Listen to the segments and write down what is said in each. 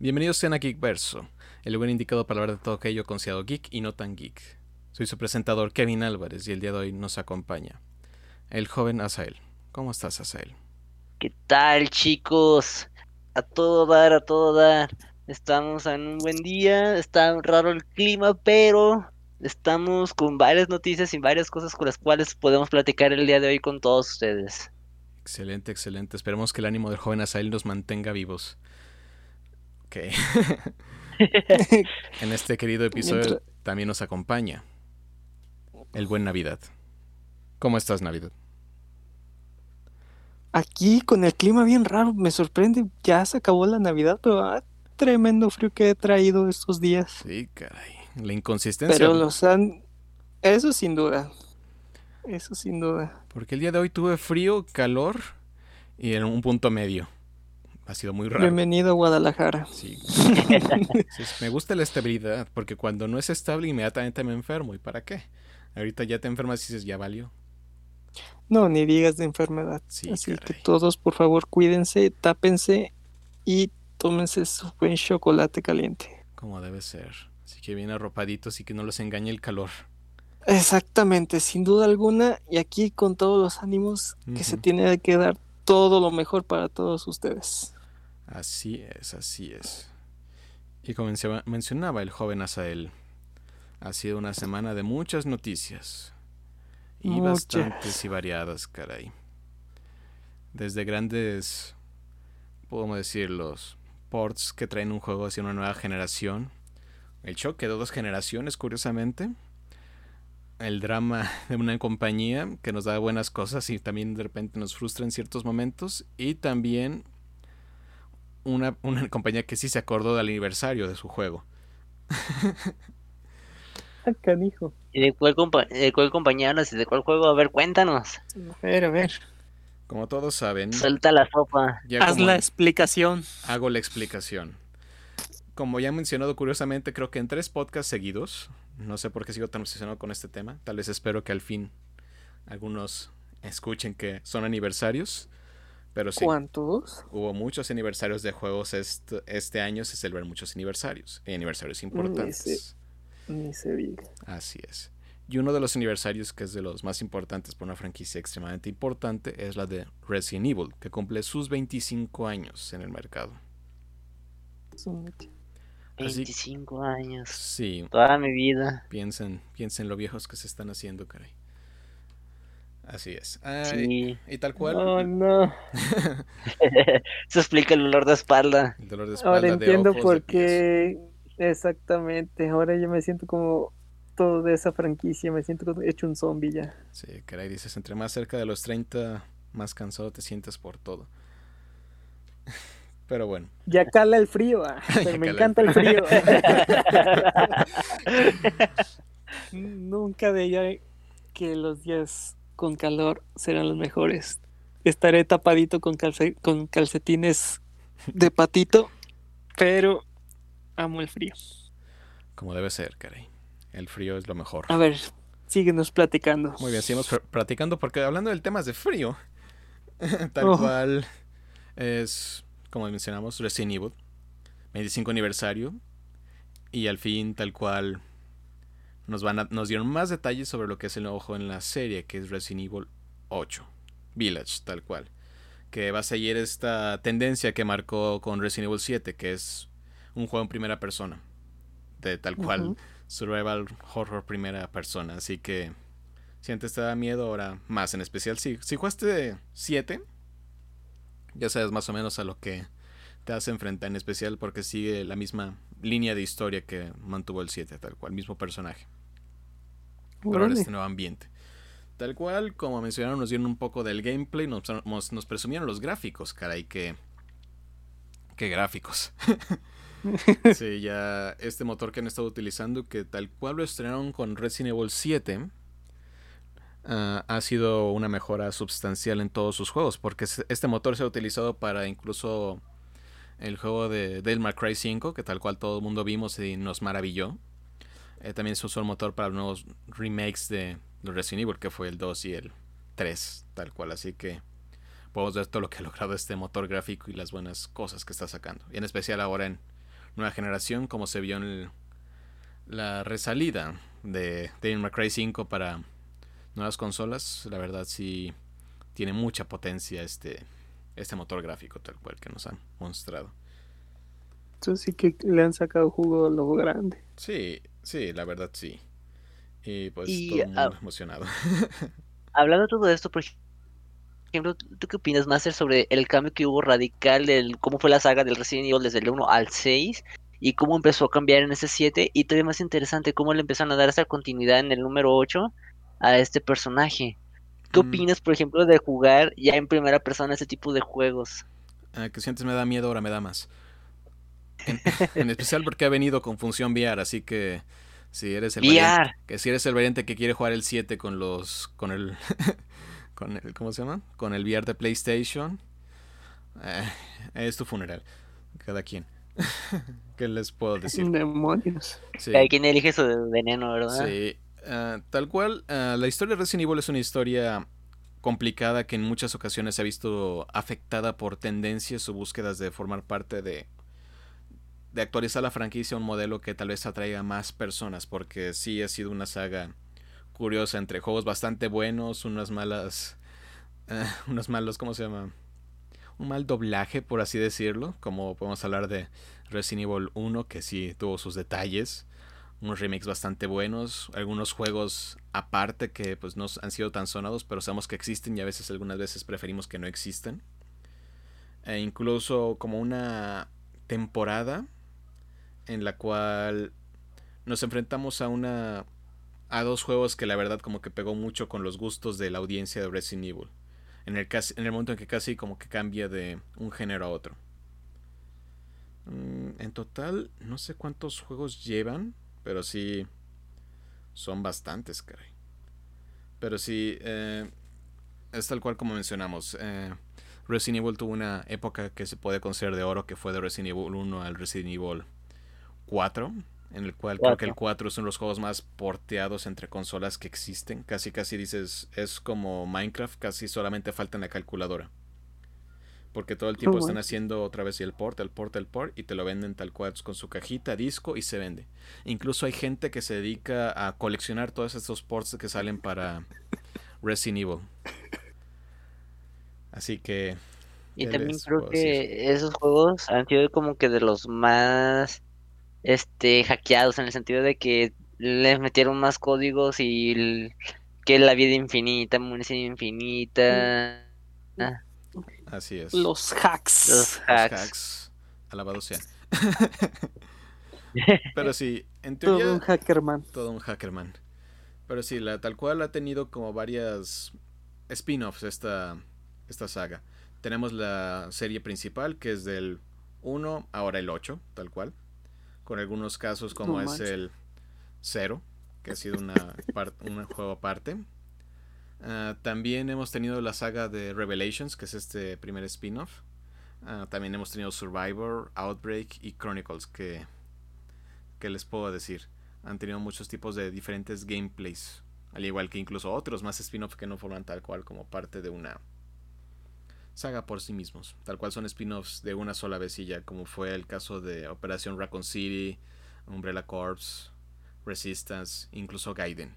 Bienvenidos sean a Geekverso, el lugar indicado para hablar de todo aquello considerado geek y no tan geek. Soy su presentador Kevin Álvarez y el día de hoy nos acompaña el joven Asael. ¿Cómo estás, Asael? ¿Qué tal, chicos? A todo dar, a todo dar. Estamos en un buen día, está raro el clima, pero estamos con varias noticias y varias cosas con las cuales podemos platicar el día de hoy con todos ustedes. Excelente, excelente. Esperemos que el ánimo del joven Asael nos mantenga vivos. Ok. en este querido episodio también nos acompaña el buen Navidad. ¿Cómo estás, Navidad? Aquí con el clima bien raro, me sorprende. Ya se acabó la Navidad, pero ah, tremendo frío que he traído estos días. Sí, caray. La inconsistencia. Pero los han. Eso sin duda. Eso sin duda. Porque el día de hoy tuve frío, calor y en un punto medio. Ha sido muy raro. Bienvenido a Guadalajara. Sí. Me gusta la estabilidad, porque cuando no es estable inmediatamente me enfermo. ¿Y para qué? Ahorita ya te enfermas y dices, ya valió. No, ni digas de enfermedad. Sí, Así que todos, por favor, cuídense, tápense y tómense su buen chocolate caliente. Como debe ser. Así que bien arropaditos y que no los engañe el calor. Exactamente, sin duda alguna. Y aquí con todos los ánimos que se tiene que dar todo lo mejor para todos ustedes. Así es, así es. Y como menciona- mencionaba el joven Asael, ha sido una semana de muchas noticias. Y Muchas. bastantes y variadas, caray. Desde grandes, podemos decir, los ports que traen un juego hacia una nueva generación. El choque de dos generaciones, curiosamente. El drama de una compañía que nos da buenas cosas y también de repente nos frustra en ciertos momentos. Y también una, una compañía que sí se acordó del aniversario de su juego. Ah, canijo. ¿Y de cuál, compa- de cuál compañía hablas y de cuál juego? A ver, cuéntanos. A ver, a ver. Como todos saben, Suelta la sopa. Haz la explicación. hago la explicación. Como ya he mencionado curiosamente, creo que en tres podcasts seguidos, no sé por qué sigo tan obsesionado con este tema, tal vez espero que al fin algunos escuchen que son aniversarios, pero sí, ¿Cuántos? hubo muchos aniversarios de juegos este, este año, se celebran muchos aniversarios, y aniversarios importantes. Ni se diga. Así es. Y uno de los aniversarios que es de los más importantes por una franquicia extremadamente importante es la de Resident Evil, que cumple sus 25 años en el mercado. Así- 25 años. Sí, Toda mi vida. piensen, piensen lo viejos que se están haciendo, caray. Así es. Ay, Sí. Y tal cual, No, no. Eso explica el olor de espalda. el dolor de espalda, Ahora de entiendo ojos, por de qué. Exactamente. Ahora yo me siento como todo de esa franquicia. Me siento como hecho un zombie ya. Sí, caray, dices, entre más cerca de los 30, más cansado te sientes por todo. Pero bueno, Ya cala el frío. ah, pero me encanta el frío. Nunca veía que los días con calor serán los mejores. Estaré tapadito con, calce- con calcetines de patito, pero amo el frío. como debe ser, caray. El frío es lo mejor. A ver, síguenos platicando. Muy bien, seguimos pr- platicando porque hablando del temas de frío, tal Oh. cual es, como mencionamos, Resident Evil, 25 aniversario, y al fin tal cual nos, van a- nos dieron más detalles sobre lo que es el nuevo juego en la serie, que es Resident Evil 8, Village, tal cual, que va a seguir esta tendencia que marcó con Resident Evil 7, que es un juego en primera persona, de tal cual survival horror primera persona, así que si antes te da miedo, ahora más, en especial si, si jugaste 7, ya sabes más o menos a lo que te vas a enfrentar, en especial porque sigue la misma línea de historia que mantuvo el 7, tal cual, mismo personaje, ahora Órale. este nuevo ambiente. Tal cual, como mencionaron, nos dieron un poco del gameplay, nos, nos, nos presumieron los gráficos, caray, que... ¿Qué gráficos? sí, ya este motor que han estado utilizando, que tal cual lo estrenaron con Resident Evil 7, ah, ha sido una mejora sustancial en todos sus juegos, porque es- este motor se ha utilizado para incluso el juego de May Cry 5, que tal cual todo el mundo vimos y nos maravilló. Eh, también se usó el motor para los nuevos remakes de, de Resident Evil, que fue el 2 y el 3, tal cual, así que podemos ver todo lo que ha logrado este motor gráfico y las buenas cosas que está sacando. Y en especial ahora en nueva generación, como se vio en la resalida de Devil May Cry 5 para nuevas consolas. La verdad sí tiene mucha potencia este, este motor gráfico tal cual que nos han mostrado. Entonces sí que le han sacado jugo a lo grande. Sí, sí, la verdad sí. Y pues Y, todo el mundo ah, emocionado. Hablando de todo esto, por ejemplo, ¿tú qué opinas, Master, sobre el cambio que hubo radical del cómo fue la saga del Resident Evil desde el 1 al 6 y cómo empezó a cambiar en ese 7 y todavía más interesante cómo le empezaron a dar esa continuidad en el número 8 a este personaje? ¿Qué Mm. opinas, por ejemplo, de jugar ya en primera persona ese tipo de juegos? Ah, que si antes me da miedo, ahora me da más. En, en especial porque ha venido con función VR, así que si eres el VR. variante, que si eres el variante que quiere jugar el 7 con los con el con el ¿cómo se llama? Con el VR de PlayStation, eh, es tu funeral. Cada quien. ¿Qué les puedo decir? Demonios. Sí. Cada quien elige su veneno, ¿verdad? Sí, ah, tal cual, ah, la historia de Resident Evil es una historia complicada que en muchas ocasiones se ha visto afectada por tendencias o búsquedas de formar parte de de actualizar la franquicia a un modelo que tal vez atraiga a más personas, porque sí ha sido una saga curiosa entre juegos bastante buenos, unas malas, ah, unos malos, ¿cómo se llama? Un mal doblaje, por así decirlo, como podemos hablar de Resident Evil 1, que sí tuvo sus detalles, unos remakes bastante buenos, algunos juegos aparte que pues no han sido tan sonados, pero sabemos que existen y a veces algunas veces preferimos que no existan. E incluso como una temporada en la cual nos enfrentamos a una a dos juegos que la verdad como que pegó mucho con los gustos de la audiencia de Resident Evil. En el, en el momento en que casi como que cambia de un género a otro. Mm, en total, no sé cuántos juegos llevan, pero sí son bastantes, caray. Pero sí, eh, es tal cual como mencionamos. Eh, Resident Evil tuvo una época que se puede considerar de oro, que fue de Resident Evil 1 al Resident Evil 4, en el cual creo que el 4 es uno de los juegos más porteados entre consolas que existen. Casi, casi dices, es como Minecraft, casi solamente falta en la calculadora. Porque todo el tiempo Oh, están haciendo otra vez el port, el port, el port, y te lo venden tal cual con su cajita, disco, y se vende. Incluso hay gente que se dedica a coleccionar todos estos ports que salen para Resident Evil. Así que Y ¿Qué también creo que esos juegos han sido como que de los más este hackeados en el sentido de que les metieron más códigos y el- que la vida infinita, munición infinita, ah, así es. Los hacks. los Los hacks. hacks. Alabado sea. Pero sí, en Todo teoría un hackerman. todo un hackerman. Pero sí, la tal cual ha tenido como varias spin-offs esta, esta saga. Tenemos la serie principal que es del 1, ahora el 8, tal cual. Con algunos casos como No es manches. el 0, que ha sido una un juego aparte. Ah, también hemos tenido la saga de Revelations, que es este primer spin-off. Ah, también hemos tenido Survivor, Outbreak y Chronicles, que, que les puedo decir. Han tenido muchos tipos de diferentes gameplays. Al igual que incluso otros más spin-off que no forman tal cual como parte de una saga por sí mismos. Tal cual son spin-offs de una sola ya, como fue el caso de Operación Raccoon City, Umbrella Corps, Resistance, incluso Gaiden.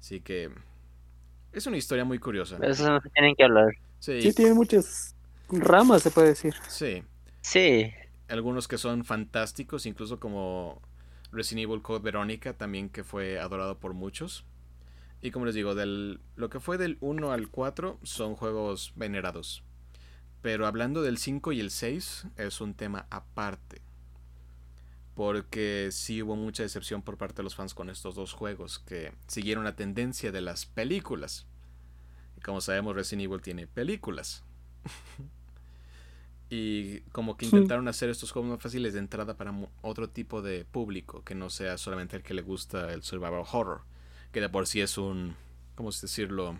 Así que es una historia muy curiosa. Pero Eso no se tienen que hablar. Sí, Sí, tiene muchas ramas, se puede decir. sí. Sí, algunos que son fantásticos, incluso como Resident Evil Code Verónica, también que fue adorado por muchos. Y como les digo, del, lo que fue del 1 al 4 son juegos venerados. Pero hablando del 5 y el 6 es un tema aparte. Porque sí hubo mucha decepción por parte de los fans con estos dos juegos que siguieron la tendencia de las películas. Y como sabemos, Resident Evil tiene películas. y como que Sí. intentaron hacer estos juegos más fáciles de entrada para otro tipo de público, que no sea solamente el que le gusta el survival horror, que de por sí es un, ¿cómo decirlo?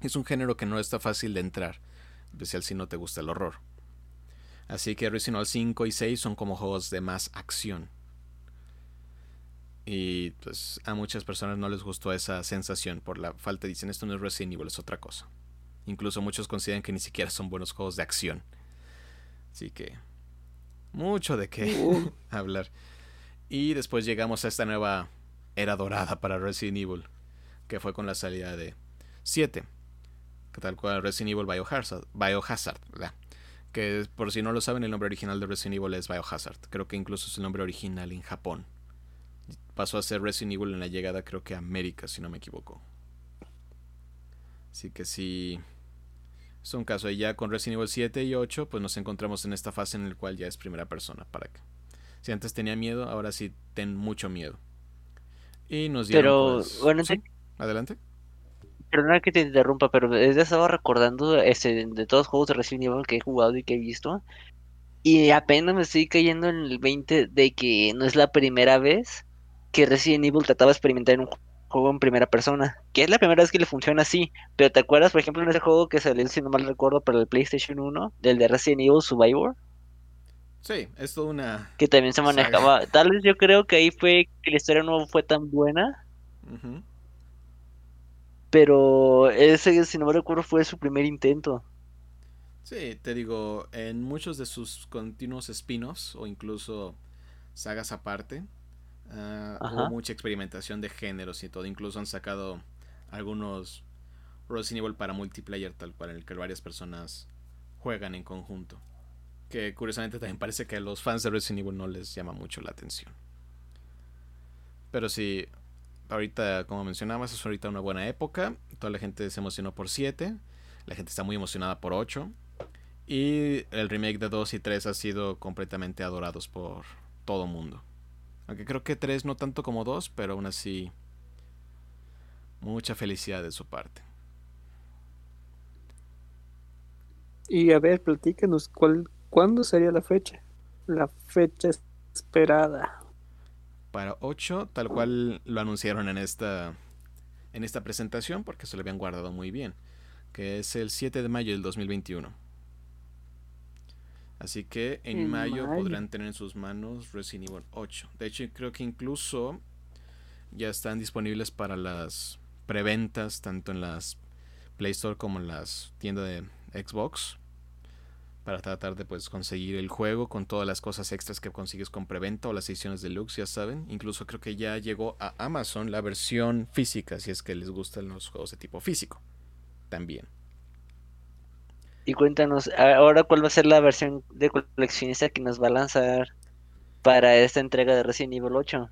Es un género que no está fácil de entrar, especial si no te gusta el horror. Así que Resident Evil 5 y 6 son como juegos de más acción. Y pues a muchas personas no les gustó esa sensación por la falta, dicen esto no es Resident Evil, es otra cosa. Incluso muchos consideran que ni siquiera son buenos juegos de acción. Así que Mucho de qué Uh. hablar. Y después llegamos a esta nueva era dorada para Resident Evil, que fue con la salida de 7, que tal cual Resident Evil Biohazard, Biohazard ¿verdad? que por si no lo saben el nombre original de Resident Evil es Biohazard, creo que incluso es el nombre original en Japón. Pasó a ser Resident Evil en la llegada creo que a América, si no me equivoco. Así que sí, es un caso. Y ya con Resident Evil 7 y 8, pues nos encontramos en esta fase en la cual ya es primera persona. Para que si antes tenía miedo, ahora sí ten mucho miedo. Y nos dieron. Pero, pues- bueno, ¿Sí? Adelante. Perdona que te interrumpa, pero desde estaba recordando este, de todos los juegos de Resident Evil que he jugado y que he visto. Y apenas me estoy cayendo en el 20 de que no es la primera vez que Resident Evil trataba de experimentar en un juego en primera persona. Que es la primera vez que le funciona así. Pero ¿te acuerdas, por ejemplo, en ese juego que salió, si no mal recuerdo, para el PlayStation 1, del de Resident Evil Survivor? Sí, es toda una. Que también se Saga. manejaba. Tal vez yo creo que ahí fue que la historia no fue tan buena. Pero ese, si no me recuerdo, fue su primer intento. Sí, te digo, en muchos de sus continuos spin-offs o incluso sagas aparte, ah, hubo mucha experimentación de géneros y todo. Incluso han sacado algunos Resident Evil para multiplayer, tal cual, en el que varias personas juegan en conjunto. Que curiosamente también parece que a los fans de Resident Evil no les llama mucho la atención. Pero sí, ahorita, como mencionabas, es ahorita una buena época. Toda la gente se emocionó por 7. La gente está muy emocionada por 8. Y el remake de 2 y 3 ha sido completamente adorados por todo mundo. Aunque creo que 3 no tanto como 2, pero aún así mucha felicidad de su parte. Y a ver, platícanos, ¿cuál, ¿cuándo sería la fecha? La fecha esperada. Para 8, tal cual lo anunciaron en esta en esta presentación porque se lo habían guardado muy bien, que es el 7 de mayo del 2021. Así que en, En mayo, mayo. podrán tener en sus manos Resident Evil 8. De hecho, creo que incluso ya están disponibles para las preventas, tanto en las Play Store como en las tiendas de Xbox. Para tratar de pues conseguir el juego con todas las cosas extras que consigues con preventa o las ediciones deluxe, ya saben. Incluso creo que ya llegó a Amazon la versión física, si es que les gustan los juegos de tipo físico. También. Y cuéntanos, ahora cuál va a ser la versión de coleccionista que nos va a lanzar para esta entrega de Resident Evil 8.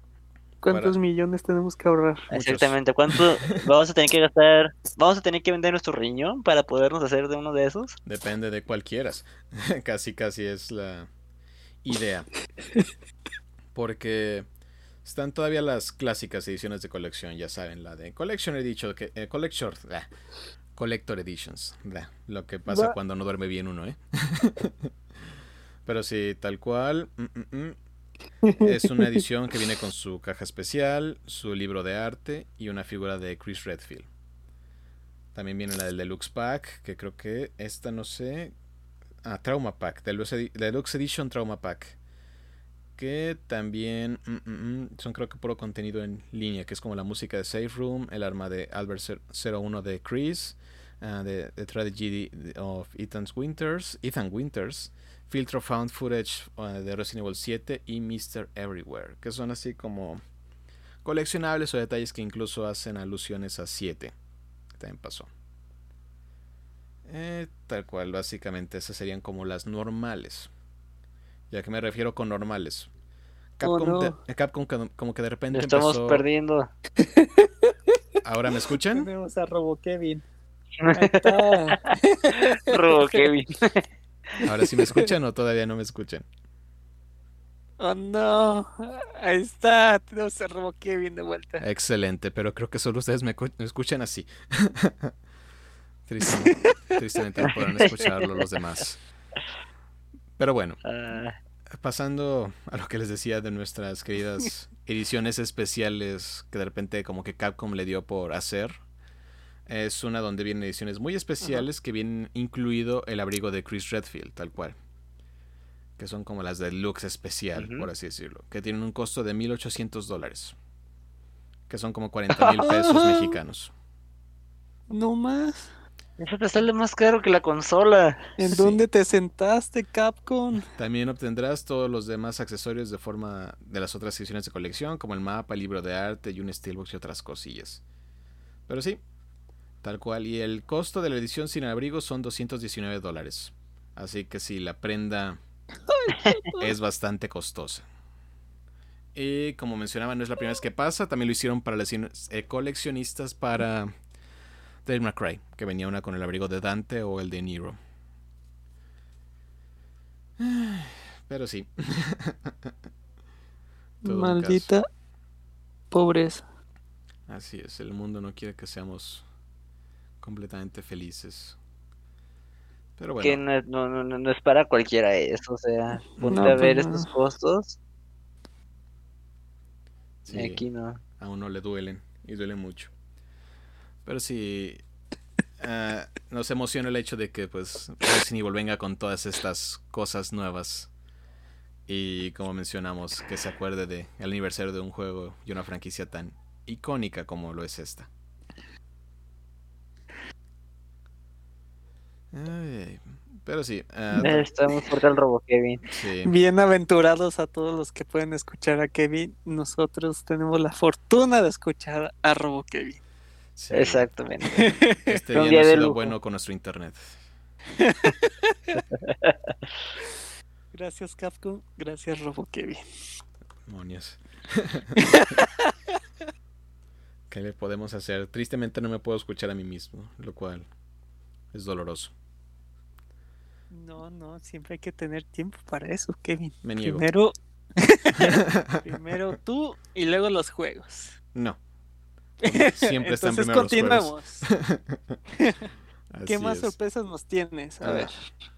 ¿Cuántos Para- millones tenemos que ahorrar? Exactamente, ¿cuánto vamos a tener que gastar? ¿Vamos a tener que vender nuestro riñón para podernos hacer de uno de esos? Depende de cuál quieras. casi, casi es la idea. Porque están todavía las clásicas ediciones de colección, ya saben, la de Collection Edition, que, eh, Collector, ah, Collector Editions. lo que pasa Va- cuando no duerme bien uno, ¿eh? Pero sí, tal cual. mm, mm, mm. Es una edición que viene con su caja especial, su libro de arte y una figura de Chris Redfield. También viene la del Deluxe Pack, que creo que esta no sé. Ah, Trauma Pack, Deluxe, Deluxe Edition Trauma Pack. Que también mm, mm, mm, son creo que puro contenido en línea, que es como la música de Safe Room, el arma de Albert Cer- 01 de Chris, ah, de The Tragedy of Ethan Winters, Ethan Winters, Filtro Found Footage ah, de Resident Evil 7 y Mr. Everywhere, que son así como coleccionables o detalles que incluso hacen alusiones a 7, que también pasó. Eh, tal cual, básicamente esas serían como las normales. ¿Ya que me refiero con normales? Capcom, no. de- eh, Capcom como- que de repente estamos empezó... perdiendo. ¿Ahora me escuchan? Tenemos a Robo Kevin. Ahí está. Robo Kevin. ¿Ahora sí me escuchan o todavía no me escuchan? Oh no. Ahí está. Tenemos a Robo Kevin de vuelta. Excelente, pero creo que solo ustedes me, cu- me escuchan así. Tristemente, tristemente no podrán escucharlo los demás. Pero bueno, Ah, pasando a lo que les decía de nuestras queridas ediciones especiales que de repente como que Capcom le dio por hacer. Es una donde vienen ediciones muy especiales que vienen incluido el abrigo de Chris Redfield, tal cual. Que son como las deluxe especial, por así decirlo. Que tienen un costo de 1800 dólares. Que son como 40 mil pesos mexicanos. No más. Eso te sale más caro que la consola. ¿En Sí. dónde te sentaste, Capcom? También obtendrás todos los demás accesorios de forma de las otras ediciones de colección, como el mapa, el libro de arte y un steelbox y otras cosillas. Pero sí, tal cual. Y el costo de la edición sin abrigo son 219 dólares. Así que sí, la prenda es bastante costosa. Y como mencionaba, no es la primera vez que pasa. También lo hicieron para las eh, coleccionistas para May Cry, que venía una con el abrigo de Dante o el de Nero. Pero sí. Maldita pobreza. Así es, el mundo no quiere que seamos completamente felices. Pero bueno, Que no, es- no, no, no- no es para cualquiera eso, o sea, ponte No, a ver pues no. estos costos sí, y aquí no. a uno le duelen y duelen mucho. Pero sí, ah, nos emociona el hecho de que pues Resident Evil venga con todas estas cosas nuevas. Y como mencionamos, que se acuerde de el aniversario de un juego y una franquicia tan icónica como lo es esta. Ay, pero sí, ah, Eh, Está muy fuerte el robo, Kevin. sí. Bienaventurados a todos los que pueden escuchar a Kevin. Nosotros tenemos la fortuna de escuchar a Robo Kevin. sí. Exactamente. Este Un día día no ha de sido lujo. bueno con nuestro internet. Gracias Capcom, gracias Robo Kevin. Demonios. ¿Qué le podemos hacer? Tristemente no me puedo escuchar a mí mismo, lo cual es doloroso. No, no, siempre hay que tener tiempo para eso, Kevin. Me niego. Primero, primero tú y luego los juegos. No. Siempre están Entonces primero los juegos. continuamos. ¿Qué Así más es. sorpresas nos tienes? A ver.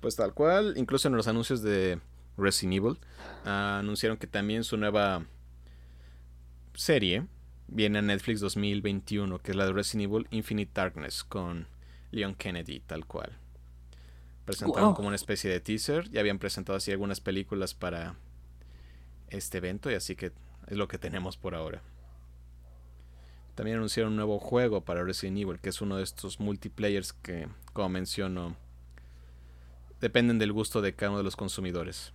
Pues tal cual, incluso en los anuncios de Resident Evil, ah, anunciaron que también su nueva serie viene a Netflix 2021, que es la de Resident Evil Infinite Darkness con Leon Kennedy, tal cual. Presentaron como una especie de teaser, ya habían presentado así algunas películas para este evento y así que es lo que tenemos por ahora. También anunciaron un nuevo juego para Resident Evil, que es uno de estos multiplayers que, como menciono, dependen del gusto de cada uno de los consumidores.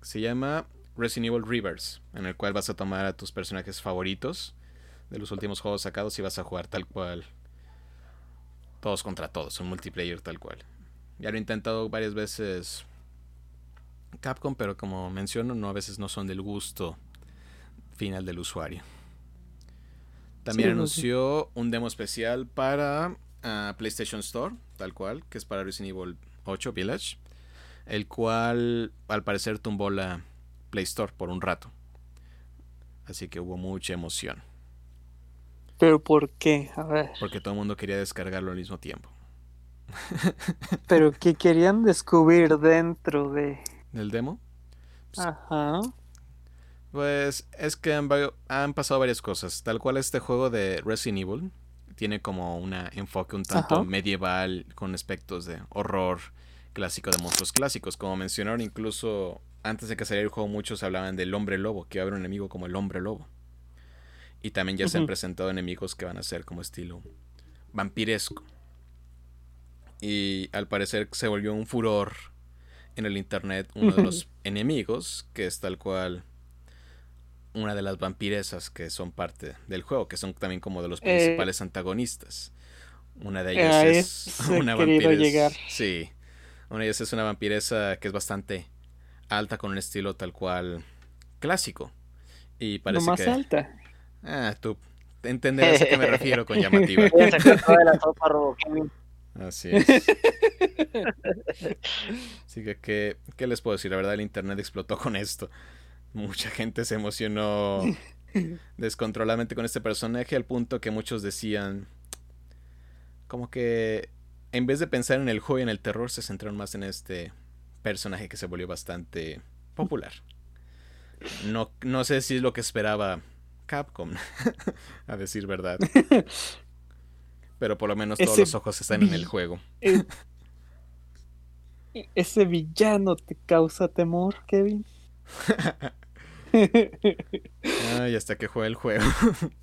Se llama Resident Evil Rivers, en el cual vas a tomar a tus personajes favoritos de los últimos juegos sacados y vas a jugar tal cual. Todos contra todos, un multiplayer tal cual. Ya lo he intentado varias veces Capcom, pero como menciono, no a veces no son del gusto final del usuario. También Sí, no, sí. anunció un demo especial para ah, PlayStation Store, tal cual, que es para Resident Evil 8 Village, el cual al parecer tumbó la Play Store por un rato. Así que hubo mucha emoción, ¿Pero por qué? A ver. porque todo el mundo quería descargarlo al mismo tiempo. ¿Pero qué querían descubrir dentro de...? ¿Del demo? Ajá. Pues es que han, han pasado varias cosas. Tal cual este juego de Resident Evil tiene como un enfoque un tanto Ajá. medieval con aspectos de horror clásico de monstruos clásicos. Como mencionaron incluso antes de que saliera el juego muchos hablaban del hombre lobo, que va a haber un enemigo como el hombre lobo. Y también ya se han presentado enemigos que van a ser como estilo vampiresco. Y al parecer se volvió un furor en el internet uno de los enemigos, que es tal cual una de las vampiresas que son parte del juego, que son también como de los Eh, principales antagonistas. Una de ellas es una vampiresa. llegar. Sí. Una de ellas es una vampiresa que es bastante alta con un estilo tal cual clásico. Y No parece más que. Ah, Ah, tú entenderás a qué me refiero con llamativa. Así es. Así que, ¿qué, ¿qué les puedo decir? La verdad, el internet explotó con esto. Mucha gente se emocionó descontroladamente con este personaje al punto que muchos decían como que en vez de pensar en el juego y en el terror se centraron más en este personaje que se volvió bastante popular. No, no sé si es lo que esperaba Capcom, a decir verdad. Pero por lo menos todos los ojos están en el juego. Eh, ¿Ese villano te causa temor, Kevin? Ay, hasta que juegue el juego.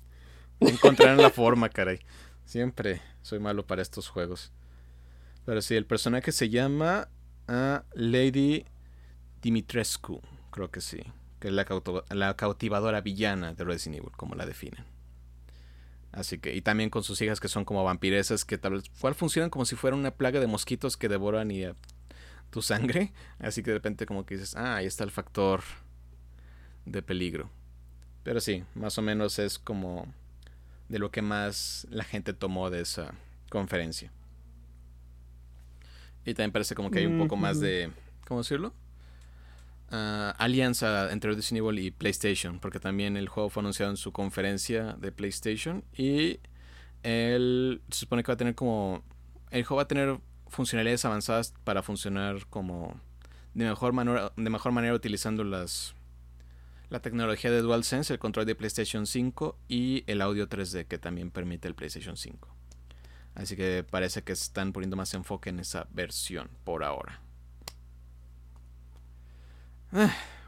Encontraron la forma, caray. Siempre soy malo para estos juegos. Pero sí, el personaje se llama ah, Lady Dimitrescu, creo que sí. Que es la, la cautivadora villana de Resident Evil, como la definen. Así que, y también con sus hijas que son como vampiresas, que tal vez cual funcionan como si fuera una plaga de mosquitos que devoran y, eh, tu sangre. Así que de repente como que dices, ah, ahí está el factor de peligro. Pero sí, más o menos es como de lo que más la gente tomó de esa conferencia. Y también parece como que hay un poco más de, ¿cómo decirlo? Ah, alianza entre Resident Evil y PlayStation, porque también el juego fue anunciado en su conferencia de PlayStation y él se supone que va a tener como, el juego va a tener funcionalidades avanzadas para funcionar como de mejor manera, de mejor manera utilizando las la tecnología de DualSense, el control de PlayStation 5 y el audio 3D que también permite el PlayStation 5. Así que parece que están poniendo más enfoque en esa versión por ahora.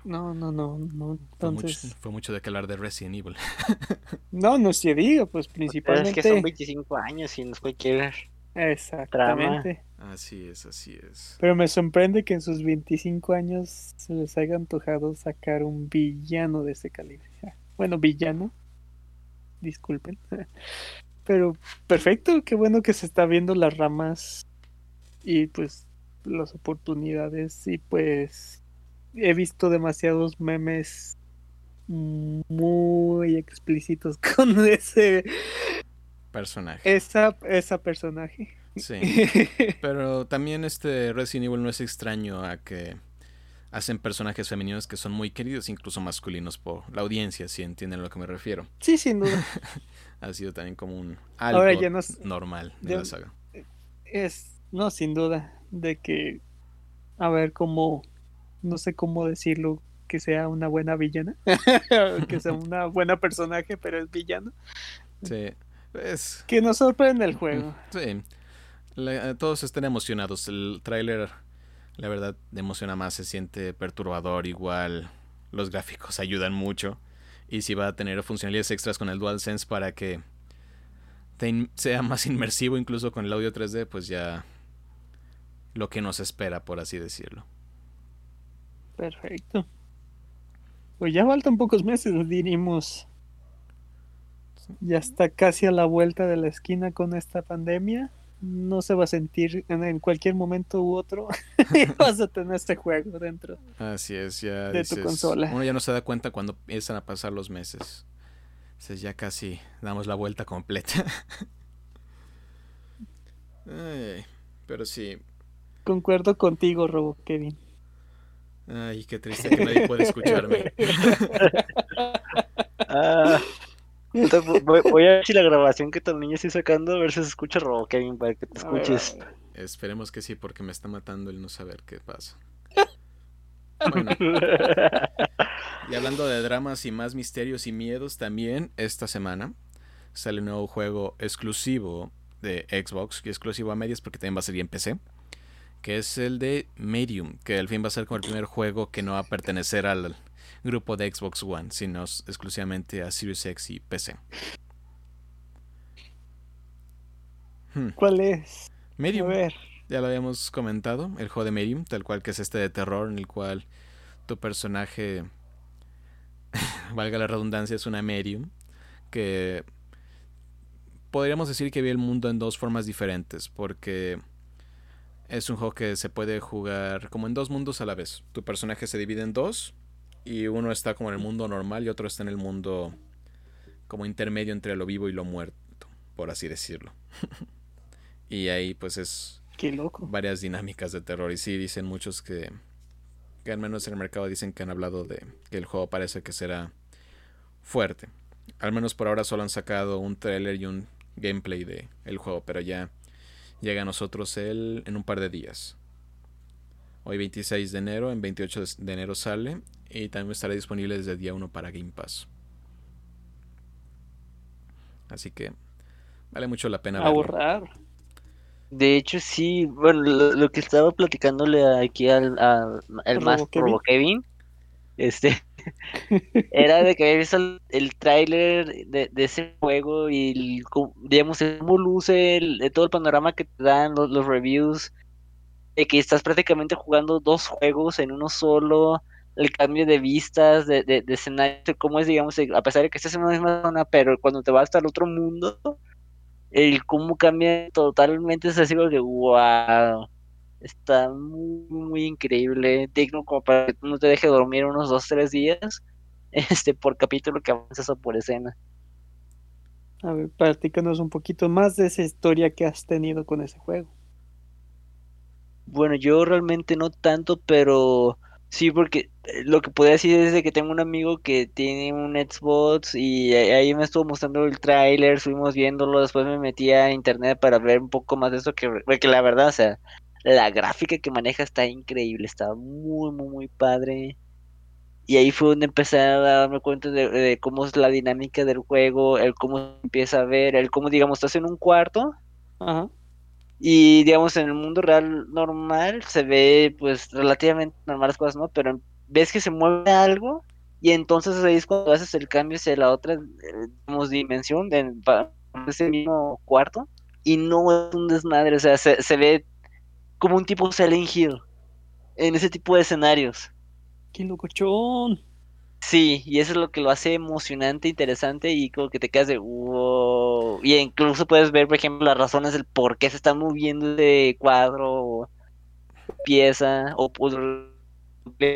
No, no, no, no. Fue mucho, Entonces, fue mucho de que hablar de Resident Evil. no, no se diga, pues Pero es principalmente. que son 25 años y no es cualquier Exactamente. Así es, así es. Pero me sorprende que en sus 25 años se les haya antojado sacar un villano de ese calibre. Bueno, villano. Disculpen. Pero perfecto, qué bueno que se está viendo las ramas y pues las oportunidades y pues he visto demasiados memes muy explícitos con ese Personaje. esa esa personaje. Sí. Pero también este Resident Evil no es extraño a que hacen personajes femeninos que son muy queridos, incluso masculinos por la audiencia, si entienden a lo que me refiero. sí, sin duda. Ha sido también como un algo Ahora ya normal de ya- la saga. Es, no, sin duda, de que, a ver, cómo, no sé cómo decirlo, que sea una buena villana, que sea una buena personaje, pero es villano, Sí. Es, que nos sorprende el juego. sí. La- todos están emocionados. El tráiler, la verdad, emociona más. Se siente perturbador igual. Los gráficos ayudan mucho. Y si va a tener funcionalidades extras con el DualSense para que sea más inmersivo incluso con el audio 3D, pues ya lo que nos espera, por así decirlo. Perfecto. Pues ya faltan pocos meses, diríamos. Ya está casi a la vuelta de la esquina con esta pandemia. No se va a sentir en, cualquier momento u otro. vas a tener este juego dentro. Así es, ya De tu consola. Uno ya no se da cuenta cuando empiezan a pasar los meses. Dices, ya casi damos la vuelta completa. Ay, pero sí. Concuerdo contigo, Robo Kevin. Ay, qué triste que nadie puede escucharme. Ah, entonces, voy, voy a ver si la grabación que también estoy sacando, a ver si se escucha Robo Kevin para que te escuches. Esperemos que sí, porque me está matando el no saber qué pasa. Bueno, y hablando de dramas y más misterios y miedos, también esta semana sale un nuevo juego exclusivo de Xbox, y exclusivo a medias porque también va a salir en PC, que es el de Medium, que al fin va a ser como el primer juego que no va a pertenecer al grupo de Xbox One, sino exclusivamente a Series X y PC. Hmm, ¿Cuál es? A Medium. ver. Ya lo habíamos comentado, el juego de Medium, tal cual que es este de terror en el cual tu personaje, valga la redundancia, es una Medium, que podríamos decir que ve el mundo en dos formas diferentes, porque es un juego que se puede jugar como en dos mundos a la vez. Tu personaje se divide en dos y uno está como en el mundo normal y otro está en el mundo como intermedio entre lo vivo y lo muerto, por así decirlo. y ahí pues es Qué loco. varias dinámicas de terror. Y sí, dicen muchos que, que al menos en el mercado dicen que han hablado de que el juego parece que será fuerte. Al menos por ahora solo han sacado un trailer y un gameplay de el juego, pero ya llega a nosotros el, en un par de días. Hoy 26 de enero, en 28 de- enero sale y también estará disponible desde el día 1 para Game Pass. Así que vale mucho la pena verlo. Ahorrar. De hecho, sí, bueno, lo, lo que estaba platicándole aquí al, al, al Robo Kevin. Robo Kevin, este, era de que había visto el, el tráiler de, ese juego y el cómo luce de todo el panorama que te dan los, los reviews de que estás prácticamente jugando dos juegos en uno solo el cambio de vistas de, de, de escenario cómo es digamos a pesar de que estés en una misma zona pero cuando te vas hasta el otro mundo el cómo cambia totalmente es así como que wow está muy muy increíble digno como para que no te deje dormir unos dos tres días este por capítulo que avanzas o por escena A ver, platícanos un poquito más de esa historia que has tenido con ese juego. Bueno, yo realmente no tanto, pero sí, porque eh, lo que podría decir es de que tengo un amigo que tiene un Xbox y a- ahí me estuvo mostrando el tráiler, estuvimos viéndolo, después me metí a internet para ver un poco más de eso, que, porque la verdad, o sea, la gráfica que maneja está increíble, está muy, muy, muy padre. Y ahí fue donde empecé a darme cuenta de, de cómo es la dinámica del juego, el cómo se empieza a ver, el cómo, digamos, estás en un cuarto. Ajá. Y digamos, en el mundo real normal se ve pues relativamente normal las cosas, ¿no? Pero ves que se mueve algo y entonces ahí es cuando haces el cambio hacia la otra, digamos, dimensión de ese mismo cuarto y no es un desmadre, o sea, se, se ve como un tipo Silent Hill en ese tipo de escenarios. ¡Qué locochón! Sí, y eso es lo que lo hace emocionante, interesante y como que te quedas de wow. Y incluso puedes ver, por ejemplo, las razones del por qué se está moviendo de cuadro o pieza o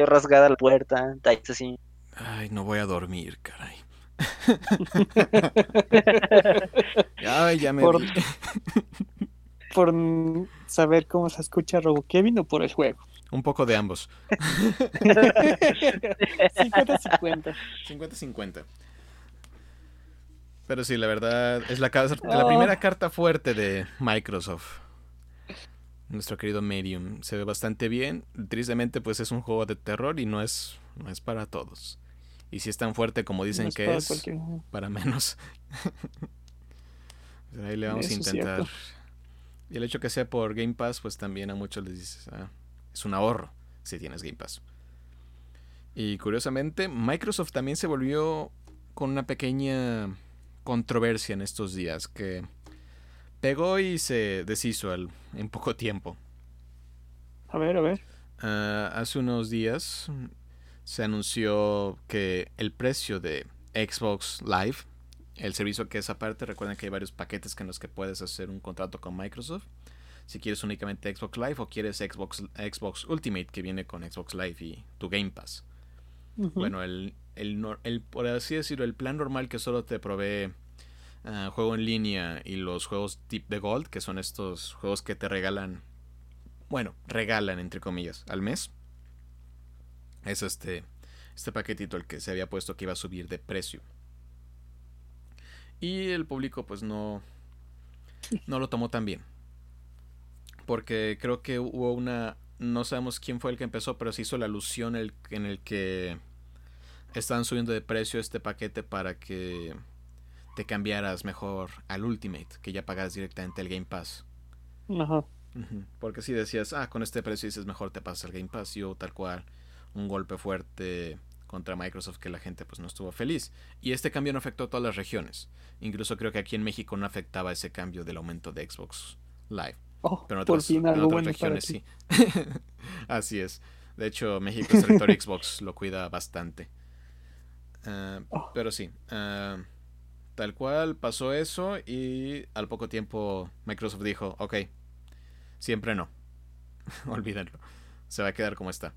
rasgada la puerta, detalles así. Ay, no voy a dormir, caray. Ay, ya me Por-. ¿Por saber cómo se escucha Robo Kevin o por el juego? Un poco de ambos. 50-50. 50-50. Pero sí, la verdad es la, la Oh. primera carta fuerte de Microsoft. Nuestro querido Medium. Se ve bastante bien. Tristemente, pues es un juego de terror y no es, no es para todos. Y si es tan fuerte como dicen No es que para es, cualquier- para menos. Pero ahí le vamos Eso a intentar. Y el hecho que sea por Game Pass, pues también a muchos les dices, ah, es un ahorro si tienes Game Pass. Y curiosamente, Microsoft también se volvió con una pequeña controversia en estos días que pegó y se deshizo al- en poco tiempo. A ver, a ver. Ah, hace unos días se anunció que el precio de Xbox Live, el servicio que es aparte, recuerden que hay varios paquetes en los que puedes hacer un contrato con Microsoft. Si quieres únicamente Xbox Live o quieres Xbox, Xbox Ultimate que viene con Xbox Live y tu Game Pass. Bueno, el, el- por así decirlo, el plan normal que solo te provee ah, juego en línea y los juegos tip de Gold, que son estos juegos que te regalan, bueno, regalan entre comillas al mes. Es este, este paquetito el que se había puesto que iba a subir de precio. Y el público pues no, no lo tomó tan bien. Porque creo que hubo una... No sabemos quién fue el que empezó, pero se hizo la alusión el- en el que estaban subiendo de precio este paquete para que te cambiaras mejor al Ultimate, que ya pagas directamente el Game Pass. Ajá. Porque si decías, ah, con este precio dices mejor te pasas al Game Pass, y hubo tal cual un golpe fuerte contra Microsoft que la gente pues no estuvo feliz. Y este cambio no afectó a todas las regiones. Incluso creo que aquí en México no afectaba ese cambio del aumento de Xbox Live. Oh, Pero en por otras, fin en otras bueno regiones sí. Así es. De hecho, México es territorio Xbox, lo cuida bastante. Ah, Oh. Pero sí, ah, tal cual pasó eso y al poco tiempo Microsoft dijo, ok, siempre no. Olvídenlo. Se va a quedar como está.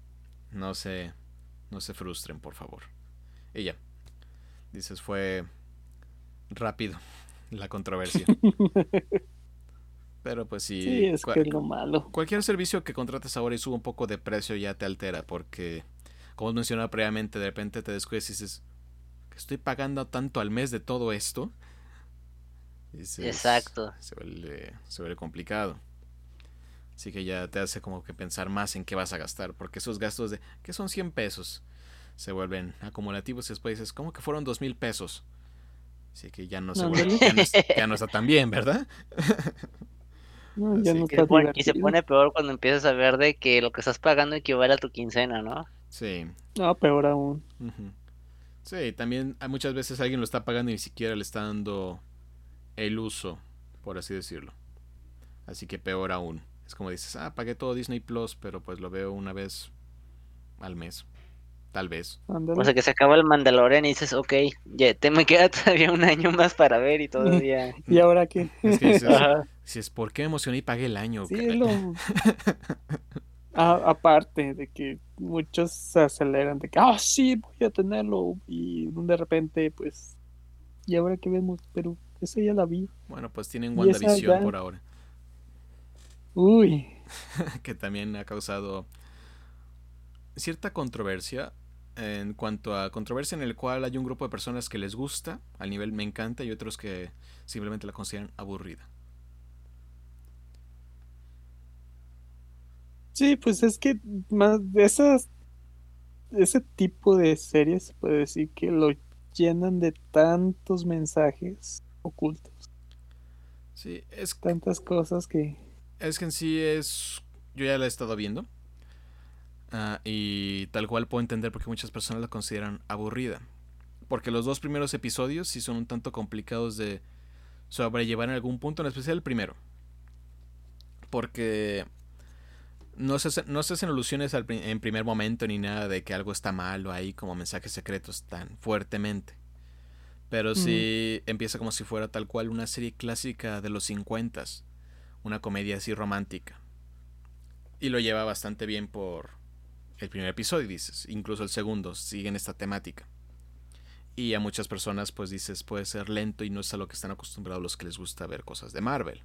No se, no se frustren, por favor. Y ya. Dices, fue rápido la controversia. Pero pues sí. Sí, es que es lo malo. Cualquier servicio que contrates ahora y suba un poco de precio ya te altera porque, como mencionaba previamente, de repente te descuidas y dices, "¿Que estoy pagando tanto al mes de todo esto. Dices, Exacto. Se vuelve, se vuelve complicado. Así que ya te hace como que pensar más en qué vas a gastar, porque esos gastos de, que son 100 pesos, se vuelven acumulativos y después dices, ¿cómo que fueron dos mil pesos? Así que ya no, se vuelve- ya, no es- ya no está tan bien, ¿verdad? No, ya Así no que Y se está pone- y se divertido. pone peor cuando empiezas a ver de que lo que estás pagando equivale a tu quincena, ¿no? Sí. No, peor aún. Sí, también hay muchas veces alguien lo está pagando y ni siquiera le está dando el uso, por así decirlo. Así que peor aún. Es como dices, ah, pagué todo Disney Plus, pero pues lo veo una vez al mes. Tal vez. O sea, que se acaba el Mandalorian y dices, ok, ya te me queda todavía un año más para ver y todavía... ¿Y ahora qué? Es que dices, Ajá. dices, ¿por qué me emocioné y pagué el año? Sí, caray?" es lo... A- aparte de que muchos se aceleran de que, ah, sí, voy a tenerlo. Y de repente, pues, ¿y ahora qué vemos? Pero eso ya la vi. Bueno, pues tienen esa WandaVision ya- por ahora. Uy, que también ha causado cierta controversia en cuanto a controversia en el cual hay un grupo de personas que les gusta, al nivel me encanta, y otros que simplemente la consideran aburrida. sí, pues es que más de esas, ese tipo de series se puede decir que lo llenan de tantos mensajes ocultos, Sí, es, tantas cosas que... es que en sí es... Yo ya la he estado viendo. ah, y tal cual puedo entender por qué muchas personas la consideran aburrida. Porque los dos primeros episodios sí son un tanto complicados de sobrellevar en algún punto, en especial el primero. Porque no se, hace- no se hacen alusiones al en primer momento ni nada de que algo está mal o ahí como mensajes secretos tan fuertemente. Pero sí empieza como si fuera tal cual una serie clásica de los 50 una comedia así romántica. Y lo lleva bastante bien por el primer episodio, dices. Incluso el segundo sigue en esta temática. Y a muchas personas, pues dices, puede ser lento y no es a lo que están acostumbrados los que les gusta ver cosas de Marvel.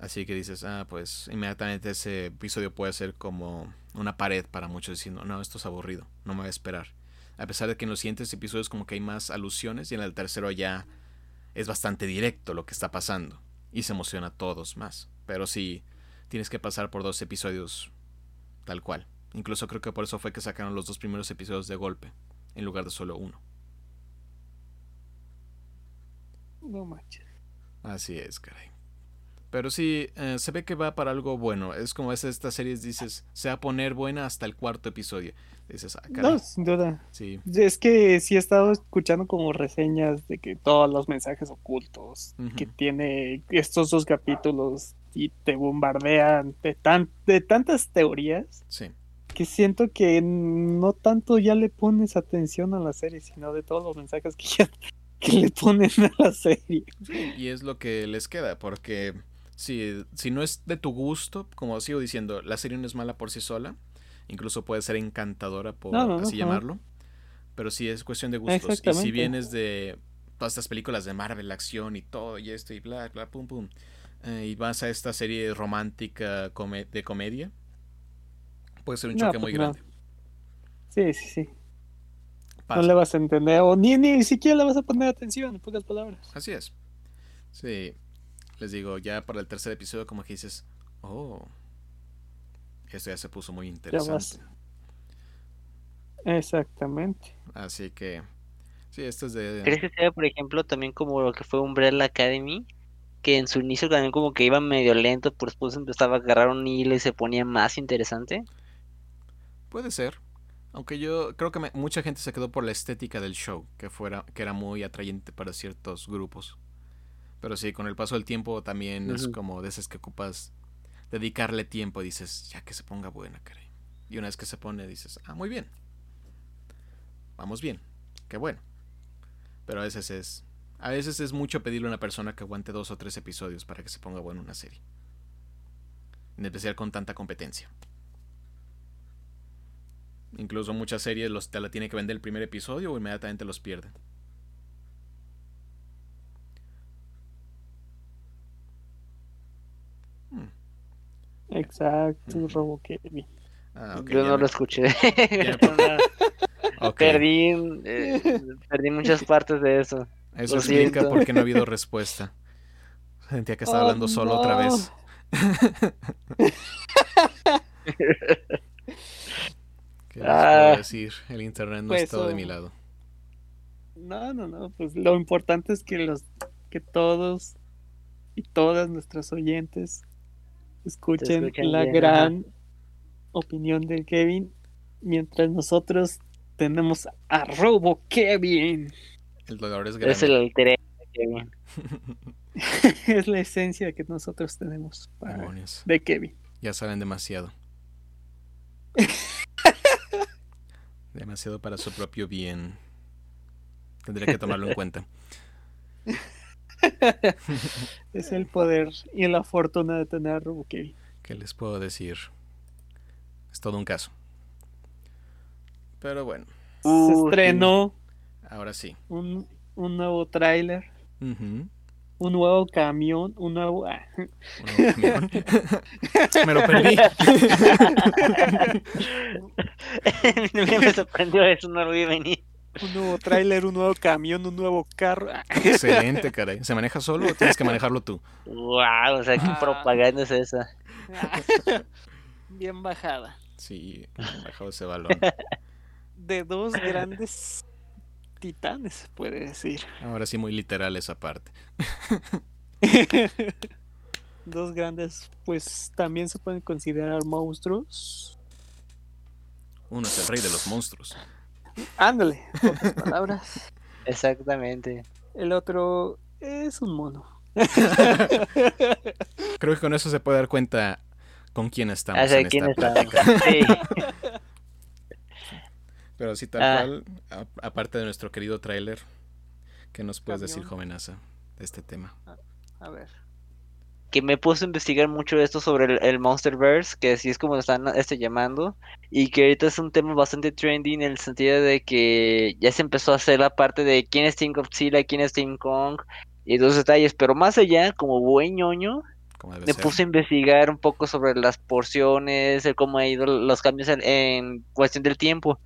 Así que dices, ah, pues inmediatamente ese episodio puede ser como una pared para muchos diciendo, no, esto es aburrido, no me voy a esperar. A pesar de que en los siguientes episodios como que hay más alusiones y en el tercero ya es bastante directo lo que está pasando y se emociona a todos más. Pero sí, tienes que pasar por dos episodios tal cual. Incluso creo que por eso fue que sacaron los dos primeros episodios de golpe, en lugar de solo uno. No manches. Así es, caray. Pero sí, eh, se ve que va para algo bueno. Es como es estas series, dices, se va a poner buena hasta el cuarto episodio. Dices, ah, caray. No, sin duda. Sí. Es que sí he estado escuchando como reseñas de que todos los mensajes ocultos que tiene estos dos capítulos y te bombardean de, tan, de tantas teorías Sí. que siento que no tanto ya le pones atención a la serie, sino de todos los mensajes que ya que le ponen a la serie. Y es lo que les queda, porque si, si no es de tu gusto, como sigo diciendo, la serie no es mala por sí sola, incluso puede ser encantadora por No, no, no, así llamarlo, pero sí es cuestión de gustos. Y si vienes de todas estas películas de Marvel, la acción y todo, y esto y bla, bla, pum, pum, eh, y vas a esta serie romántica come- de comedia, puede ser un choque muy pues no. grande. Sí, sí, sí. Pasa. No le vas a entender o ni, ni siquiera le vas a poner atención, en pocas palabras. Así es. Sí. Les digo, ya para el tercer episodio como que dices, oh, esto ya se puso muy interesante. Exactamente. Así que, sí, esto es de... ¿Crees que sea, por ejemplo, también como lo que fue Umbrella Academy? Que en su inicio también como que iba medio lento, pero después empezaba a agarrar un hilo y se ponía más interesante. Puede ser. Aunque yo creo que me- mucha gente se quedó por la estética del show, que fuera que era muy atrayente para ciertos grupos. Pero sí, con el paso del tiempo también es como de esas que ocupas dedicarle tiempo dices, ya que se ponga buena, caray. Y una vez que se pone dices, ah, muy bien. Vamos bien. Qué bueno. Pero a veces es a veces es mucho pedirle a una persona que aguante dos o tres episodios para que se ponga buena una serie. En especial con tanta competencia. Incluso muchas series los, te la tiene que vender el primer episodio o inmediatamente los pierden. Exacto, Ujú. Robo Kevin. Ah, Yo no me- lo escuché. Perdí, eh, perdí muchas partes de eso. Eso lo explica siento. por qué no ha habido respuesta. Sentía que estaba Oh, hablando solo otra vez. ¿Qué les Ah. puedo decir? El internet no Pues, está de mi lado. No, no, no, pues lo importante es que los que todos y todas nuestras oyentes escuchen escuchen la bien, gran opinión de Kevin mientras nosotros tenemos a Robo Kevin. El dolor es grande. Es el alter Kevin. es la esencia que nosotros tenemos para- de Kevin. Ya saben demasiado. demasiado para su propio bien. Tendría que tomarlo en cuenta. Es el poder y la fortuna de tener a. ¿Qué les puedo decir? Es todo un caso. Pero bueno, Se estrenó ahora sí. un, un nuevo tráiler, un nuevo camión, un nuevo... ah, Un nuevo camión. Me lo perdí. me sorprendió eso, no lo vi venir. Un nuevo tráiler, un nuevo camión, un nuevo carro. ah. Excelente, caray. ¿Se maneja solo o tienes que manejarlo tú? Wow, o sea, qué Ah. propaganda es esa. Bien bajada. Sí, bajado ese balón. De dos grandes titanes, se puede decir. Ahora sí, muy literal esa parte. dos grandes, pues también se pueden considerar monstruos. Uno es el rey de los monstruos. Ándale, pocas palabras. Exactamente. El otro es un mono. Creo que con eso se puede dar cuenta con quién estamos en quién esta. Sí. Pero sí, tal Ah. cual, aparte de nuestro querido tráiler, ¿qué nos puedes decir, jovenaza, de este tema? A ver. Que me puse a investigar mucho esto sobre el, el Monsterverse, que así es como lo están este, llamando, y que ahorita es un tema bastante trendy en el sentido de que ya se empezó a hacer la parte de quién es Team Godzilla, quién es Team Kong, y dos detalles, pero más allá, como buen ñoño, me ser. puse a investigar un poco sobre las porciones, el cómo ha ido los cambios en, en cuestión del tiempo,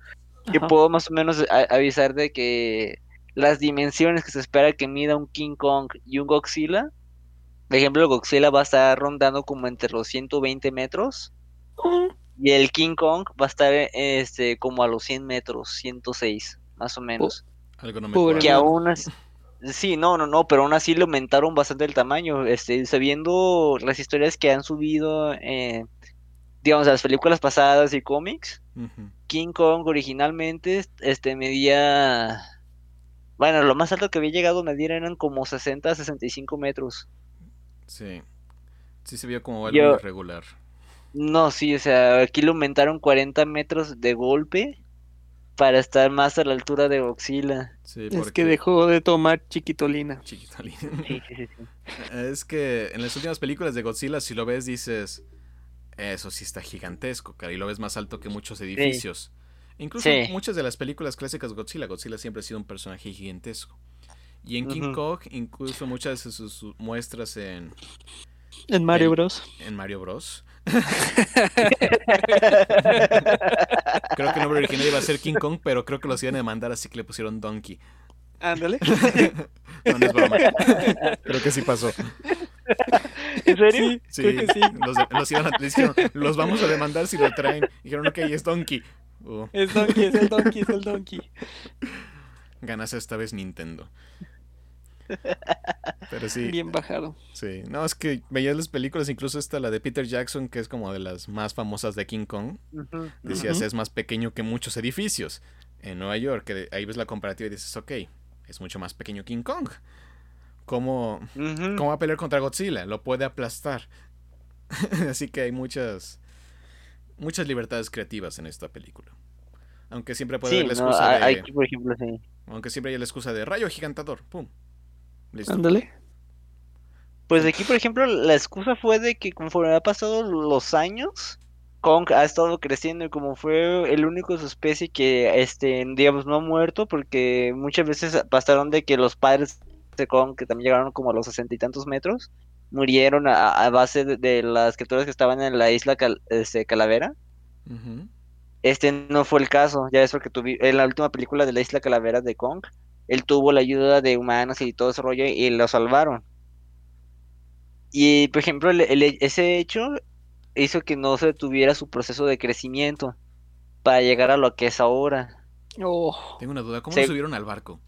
y Ajá. puedo más o menos a- avisar de que las dimensiones que se espera que mida un King Kong y un Godzilla, por ejemplo, el Godzilla va a estar rondando como entre los 120 metros y el King Kong va a estar este como a los 100 metros, 106, más o menos. Algo no me. Que aún así, sí, no, no, no, pero aún así le aumentaron bastante el tamaño, este, sabiendo las historias que han subido, eh, digamos, las películas pasadas y cómics. King Kong originalmente este medía bueno, lo más alto que había llegado a medir eran como 60 a 65 metros. Sí. Sí se vio como algo Yo- irregular. No, sí, o sea, aquí lo aumentaron 40 metros de golpe para estar más a la altura de Godzilla. Sí, Es que dejó de tomar chiquitolina. Chiquito. Sí, sí, sí. Es que en las últimas películas de Godzilla, si lo ves, dices, eso sí está gigantesco, cara, y lo ves más alto que muchos edificios. Incluso Sí. muchas de las películas clásicas de Godzilla, Godzilla siempre ha sido un personaje gigantesco. Y en King. Kong, incluso muchas de sus, sus muestras en, En Mario Bros. en Mario Bros. Creo que el nombre original iba a ser King Kong, pero creo que los iban a demandar, así que le pusieron Donkey. Ándale. No, no es broma. Creo que sí pasó. ¿En serio? Sí, Sí, creo que sí. Los, los iban a- les dijeron, los vamos a demandar si lo traen. Dijeron, ok, es Donkey. Oh, Es Donkey, es el Donkey, es el Donkey. ganas esta vez Nintendo. Pero sí, Bien bajado. sí. No, es que veías las películas, incluso esta, la de Peter Jackson, que es como de las más famosas de King Kong. Decías, es más pequeño que muchos edificios en Nueva York. Que ahí ves la comparativa y dices, ok, es mucho más pequeño King Kong. ¿Cómo. ¿Cómo va a pelear contra Godzilla? Lo puede aplastar. Así que hay muchas muchas libertades creativas en esta película. Aunque siempre puede Sí, haber la no, excusa a- de aquí, por ejemplo, sí. aunque siempre hay la excusa de rayo gigantador, pum. Listo. Ándale. Pues aquí, por ejemplo, la excusa fue de que conforme ha pasado los años, Kong ha estado creciendo y como fue el único de su especie que, este, digamos, no ha muerto, porque muchas veces pasaron de que los padres de Kong, que también llegaron como a los sesenta y tantos metros, murieron a, a base de, de las criaturas que estaban en la isla Cal- este, Calavera. Este no fue el caso, ya es porque tuvi- en la última película de la isla Calavera de Kong, él tuvo la ayuda de humanos y todo ese rollo y lo salvaron. Y por ejemplo, el- el- ese hecho hizo que no se detuviera su proceso de crecimiento para llegar a lo que es ahora. Oh, Tengo una duda, ¿cómo lo subieron al barco?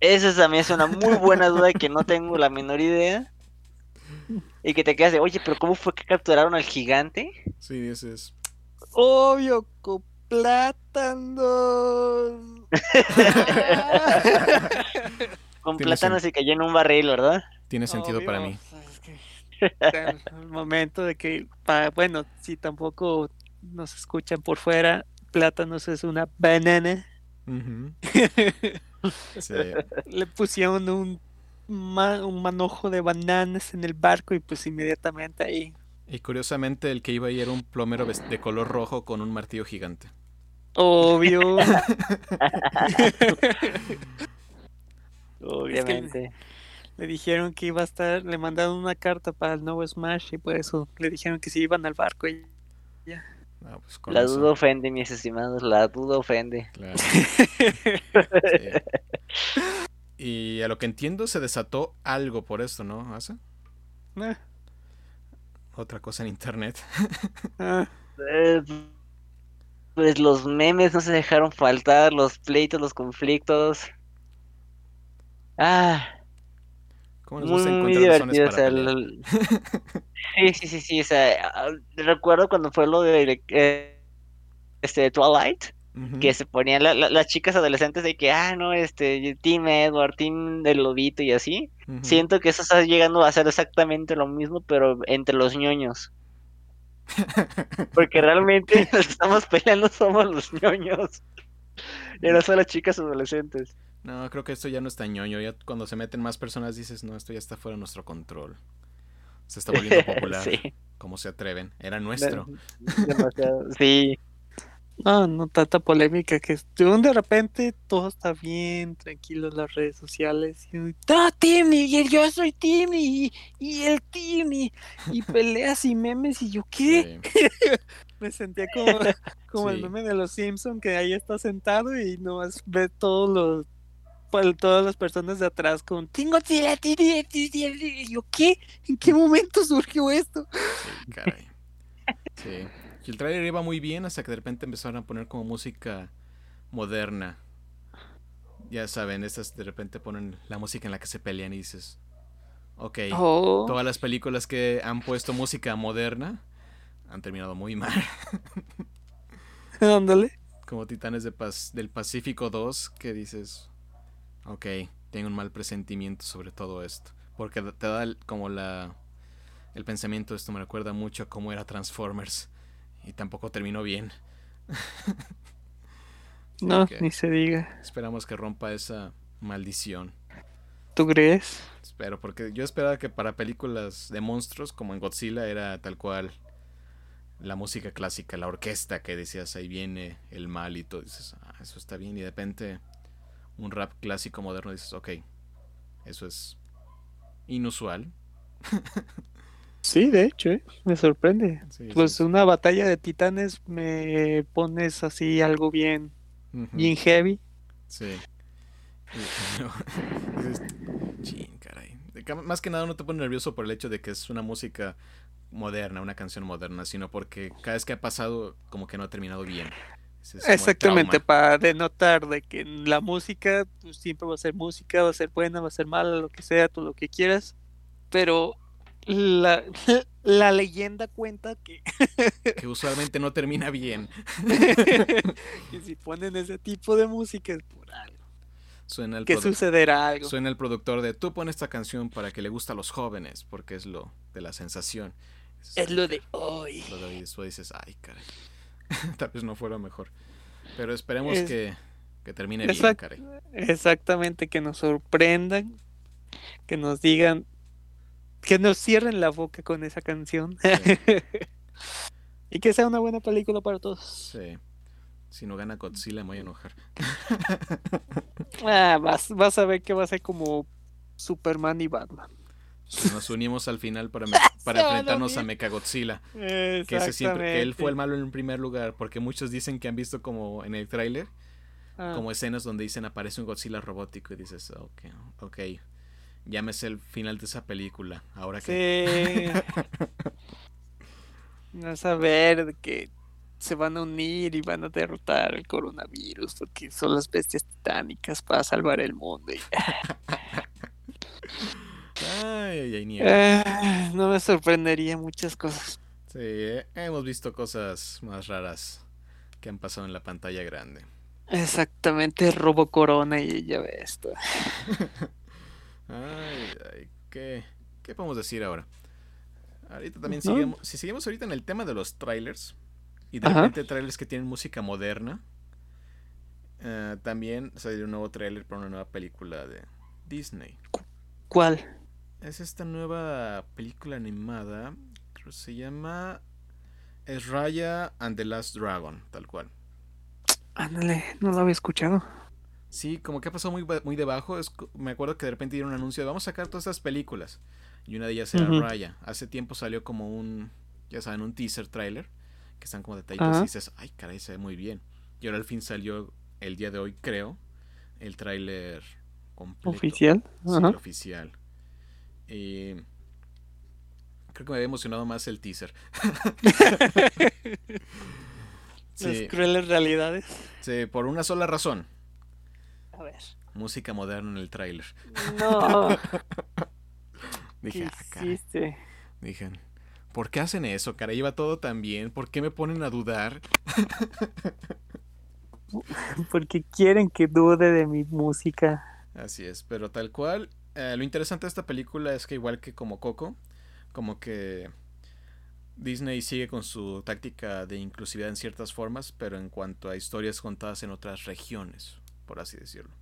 Esa también es una muy buena duda que no tengo la menor idea. Y que te quedas de, oye, pero ¿cómo fue que capturaron al gigante? Sí, ese es. obvio, con plátanos. Con plátanos y cayó en un barril, ¿verdad? Tiene sentido Obvio, para mí. es que el momento de que, bueno, si tampoco nos escuchan por fuera, plátanos es una banana. Sí. Le pusieron un, ma- un manojo de bananas en el barco y pues inmediatamente ahí. Y curiosamente el que iba ahí era un plomero de color rojo con un martillo gigante. Obvio. Obviamente. le dijeron que iba a estar, le mandaron una carta para el nuevo Smash y por eso le dijeron que se iban al barco y Ah, pues con La eso, duda ofende, mis estimados, la duda ofende. claro. Sí. Y a lo que entiendo se desató algo por esto, ¿no? Ah, Otra cosa en internet. ah, Eh, pues los memes no se dejaron faltar, los pleitos, los conflictos. Ah, ¿Cómo nos muy, muy divertido. o para sea, pelear? el- Sí, sí, sí, sí. O sea, ah, recuerdo cuando fue lo de eh, este Twilight, que se ponían la- la- las chicas adolescentes de que, ah, no, este, Team Edward, Team del Lobito y así. Siento que eso está llegando a ser exactamente lo mismo, pero entre los ñoños. Porque realmente los que estamos peleando somos los ñoños. Y no son las chicas adolescentes. No, creo que esto ya no está ñoño. Ya cuando se meten más personas dices, no, esto ya está fuera de nuestro control. Se está volviendo popular. Sí. ¿Cómo se atreven? Era nuestro. Demasiado. Sí. No, no tanta polémica que de repente todo está bien, tranquilo en las redes sociales. Y, no, Timmy, y el yo soy Timmy, y, y el Timmy, y peleas y memes, y yo, ¿qué? Sí. Me sentía como, como el meme de los Simpson que ahí está sentado y nomás ve todos los pues, todas las personas de atrás con tengo tira, tira, tira", y yo ¿qué? ¿En qué momento surgió esto? Sí, caray. Sí. Y el trailer iba muy bien hasta que de repente empezaron a poner como música moderna. Ya saben, estas de repente ponen la música en la que se pelean y dices, ok, Oh, todas las películas que han puesto música moderna han terminado muy mal. ándale. Como Titanes de Paz- del Pacífico 2, que dices, ok, tengo un mal presentimiento sobre todo esto. Porque te da como la... El pensamiento de esto me recuerda mucho a cómo era Transformers. Y tampoco terminó bien. No, ni se diga. Esperamos que rompa esa maldición. ¿Tú crees? Espero, porque yo esperaba que para películas de monstruos, como en Godzilla, era tal cual la música clásica, la orquesta que decías, ahí viene el mal y todo. Dices, ah, eso está bien. Y de repente, un rap clásico moderno, dices, ok, eso es inusual. Sí, de hecho, ¿eh? me sorprende. Sí, Pues sí. una batalla de titanes me pones así algo bien, bien heavy. Sí. Chin, caray. Más que nada no te pone nervioso por el hecho de que es una música moderna, una canción moderna, sino porque cada vez que ha pasado, como que no ha terminado bien. Es Exactamente, para denotar de que la música pues, siempre va a ser música, va a ser buena, va a ser mala, lo que sea, tú lo que quieras, pero la, la leyenda cuenta que, Que usualmente no termina bien. que si ponen ese tipo de música es por algo, Suena el, que sucederá algo. suena el productor de tú pon esta canción para que le guste a los jóvenes, porque es lo de la sensación. Es "Ay, lo de caray". hoy. Lo de hoy, después dices, ay, caray. Tal vez no fuera mejor. Pero esperemos Es- que, que termine bien, caray. Exactamente, que nos sorprendan, que nos digan, que nos cierren la boca con esa canción Sí. y que sea una buena película para todos. Sí. Si no gana Godzilla me voy a enojar. Ah, vas, vas a ver que va a ser como Superman y Batman. Nos unimos al final para, me- para enfrentarnos a. Mechagodzilla. Que ese siempre, que él fue el malo en primer lugar. Porque muchos dicen que han visto como en el tráiler, Ah, como escenas donde dicen aparece un Godzilla robótico y dices, ok, ok. Llámese el final de esa película. Ahora que... Sí. Ver de que se van a unir y van a derrotar el coronavirus porque son las bestias titánicas para salvar el mundo. y- Ay, ay. Ah, no me sorprendería muchas cosas. Sí, eh, hemos visto cosas más raras que han pasado en la pantalla grande. Exactamente, robo corona y ya ves esto. Ay, ay, ¿qué, ¿qué podemos decir ahora? Ahorita también No. seguimos, si seguimos ahorita en el tema de los trailers y de Ajá. repente trailers que tienen música moderna, eh, también salió un nuevo trailer para una nueva película de Disney. ¿Cuál? Es esta nueva película animada, creo que se llama Es Raya and the Last Dragon, tal cual. Ándale, no lo había escuchado. Sí, como que ha pasado muy, muy debajo. Es, me acuerdo que de repente dieron un anuncio de vamos a sacar todas estas películas. Y una de ellas era. Raya. Hace tiempo salió como un, ya saben, un teaser trailer. Que están como detallitos y dices, ay, caray, se ve muy bien. Y ahora al fin salió el día de hoy, creo, el tráiler completo. Oficial. Sí, oficial. Y creo que me había emocionado más el teaser. Las crueles realidades. sí, por una sola razón. A ver. Música moderna en el tráiler. No. Dije, ¿Qué ah, hiciste? Dije, ¿por qué hacen eso, cara? Iba todo tan bien. ¿Por qué me ponen a dudar? Porque quieren que dude de mi música. Así es, pero tal cual. eh, lo interesante de esta película es que igual que como Coco, como que Disney sigue con su táctica de inclusividad en ciertas formas, pero en cuanto a historias contadas en otras regiones, por así decirlo.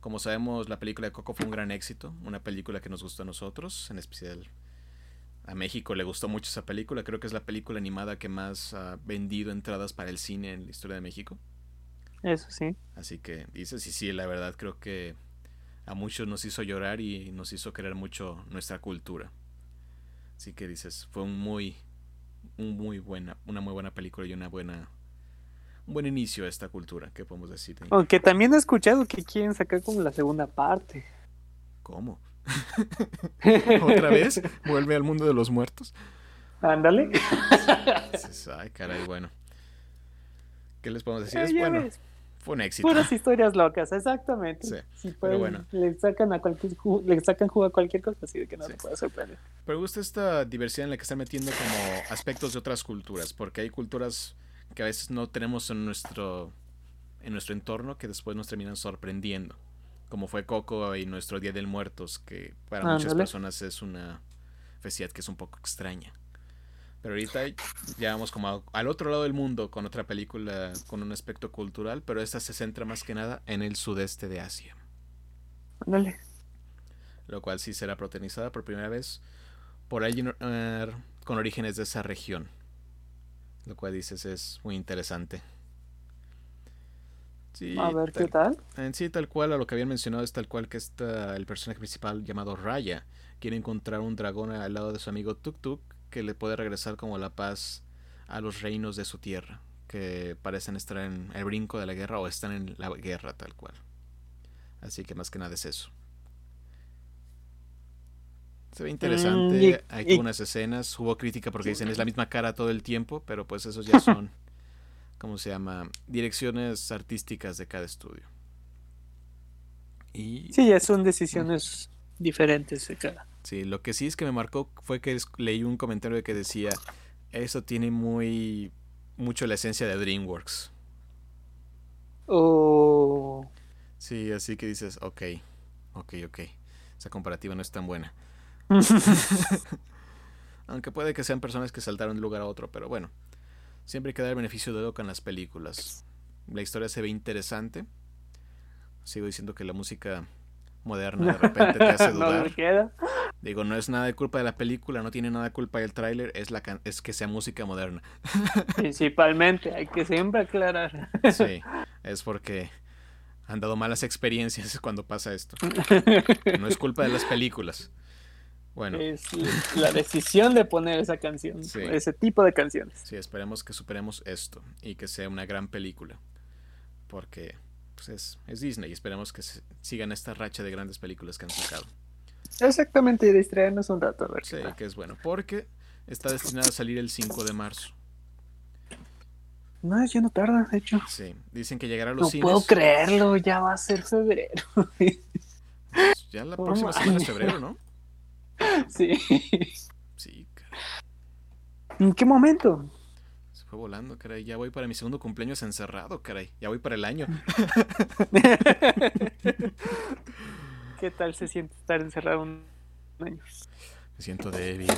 Como sabemos, la película de Coco fue un gran éxito, una película que nos gustó a nosotros, en especial a México le gustó mucho esa película, creo que es la película animada que más ha vendido entradas para el cine en la historia de México. Eso sí. Así que dices, y sí, la verdad creo que a muchos nos hizo llorar y nos hizo querer mucho nuestra cultura. Así que dices, fue un muy, un muy buena, una muy buena película y una buena, un buen inicio a esta cultura, ¿qué podemos decir? Aunque también he escuchado que quieren sacar como la segunda parte. ¿Cómo? ¿Otra vez? ¿Vuelve al mundo de los muertos? Ándale. Ay, caray, bueno. ¿Qué les podemos decir? Ah, Es bueno, ves, fue un éxito. Puras historias locas, exactamente. Sí, Si pero pueden, bueno. le sacan a cualquier le sacan jugo a cualquier cosa así de que no Sí. se puede sorprender. Pero me gusta esta diversidad en la que están metiendo como aspectos de otras culturas, porque hay culturas que a veces no tenemos en nuestro en nuestro entorno que después nos terminan sorprendiendo, como fue Coco y nuestro Día del Muertos, que para muchas personas es una festividad que es un poco extraña. Pero ahorita ya vamos como a- al otro lado del mundo con otra película con un aspecto cultural, pero esta se centra más que nada en el sudeste de Asia Ándale. lo cual sí será protagonizada por primera vez por alguien eh, con orígenes de esa región. Lo cual dices es muy interesante. Sí, A ver qué tal, tal. en sí, tal cual, a lo que habían mencionado es tal cual que está el personaje principal llamado Raya. Quiere encontrar un dragón al lado de su amigo Tuk Tuk que le puede regresar como la paz a los reinos de su tierra, que parecen estar en el brinco de la guerra o están en la guerra tal cual. Así que más que nada es eso. Se ve interesante, Mm, y- hay algunas escenas, hubo crítica porque dicen es la misma cara todo el tiempo, pero pues esos ya son, ¿cómo se llama? Direcciones artísticas de cada estudio. Y Sí, ya son decisiones diferentes de cada. Sí, lo que sí es que me marcó fue que leí un comentario que decía, eso tiene muy mucho la esencia de DreamWorks. O Sí, así que dices, ok, ok, ok. Esa comparativa no es tan buena. Aunque puede que sean personas que saltaron de un lugar a otro, pero bueno. Siempre hay que dar el beneficio de duda con las películas. La historia se ve interesante. Sigo diciendo que la música moderna de repente te hace no dudar. me queda. Digo, no es nada de culpa de la película, no tiene nada de culpa del tráiler, es la can- es que sea música moderna. Principalmente, hay que siempre aclarar. Sí, es porque han dado malas experiencias cuando pasa esto. No es culpa de las películas. Bueno, Es la decisión de poner esa canción, Sí. ese tipo de canciones. sí, esperemos que superemos esto y que sea una gran película. Porque pues, es, es Disney y esperemos que sigan esta racha de grandes películas que han sacado. Exactamente, y distraernos un rato a ver Sí, que es bueno. Porque está destinada a salir el 5 de marzo. No, ya no tarda, de hecho. Sí, dicen que llegará a los No cines. puedo creerlo, ya va a ser febrero. Ya la No próxima semana es febrero, ¿no? sí. Sí, cara. ¿En qué momento? fue volando, caray. Ya voy para mi segundo cumpleaños encerrado, caray. Ya voy para el año. ¿Qué tal se siente estar encerrado un año? Me siento débil.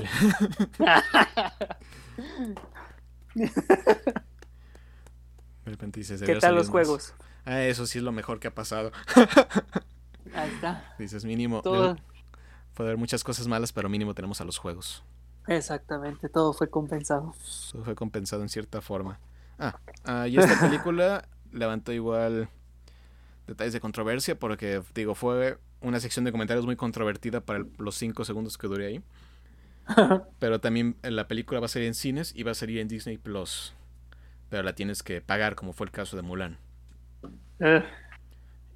De repente dices, ¿Qué "Debería tal los más". juegos? Ah, eso sí es lo mejor que ha pasado. Ahí está. Dices, mínimo. Todo, Puede haber muchas cosas malas, pero mínimo tenemos a los juegos. exactamente, todo fue compensado. Todo fue compensado en cierta forma. Ah, ah, y esta película levantó igual detalles de controversia porque, digo, fue una sección de comentarios muy controvertida para el- los cinco segundos que duré ahí. Pero también eh, la película va a salir en cines y va a salir en Disney Plus. Pero la tienes que pagar, como fue el caso de Mulan. Ugh.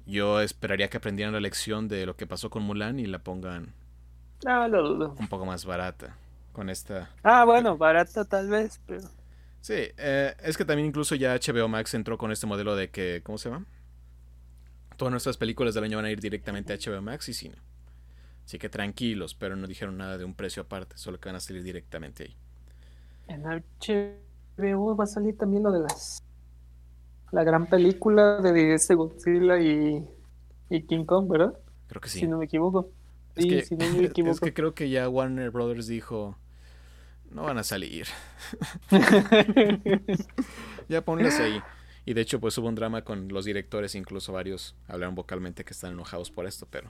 Yo esperaría que aprendieran la lección de lo que pasó con Mulan y la pongan no, lo dudo. un poco más barata. Con esta. Ah, bueno, barata tal vez, pero... Sí, eh, es que también incluso ya HBO Max entró con este modelo de que. ¿Cómo se llama? Todas nuestras películas del año van a ir directamente a HBO Max y cine. Así que tranquilos, pero no dijeron nada de un precio aparte, solo que van a salir directamente ahí. En HBO va a salir también lo de las... La gran película de este Godzilla y, y King Kong, ¿verdad? Creo que sí. Si no me equivoco. Es, Sí, que, si no me equivoco. es que creo que ya Warner Brothers dijo. No van a salir. Ya ponlas ahí. Y de hecho, pues hubo un drama con los directores, incluso varios hablaron vocalmente que están enojados por esto, pero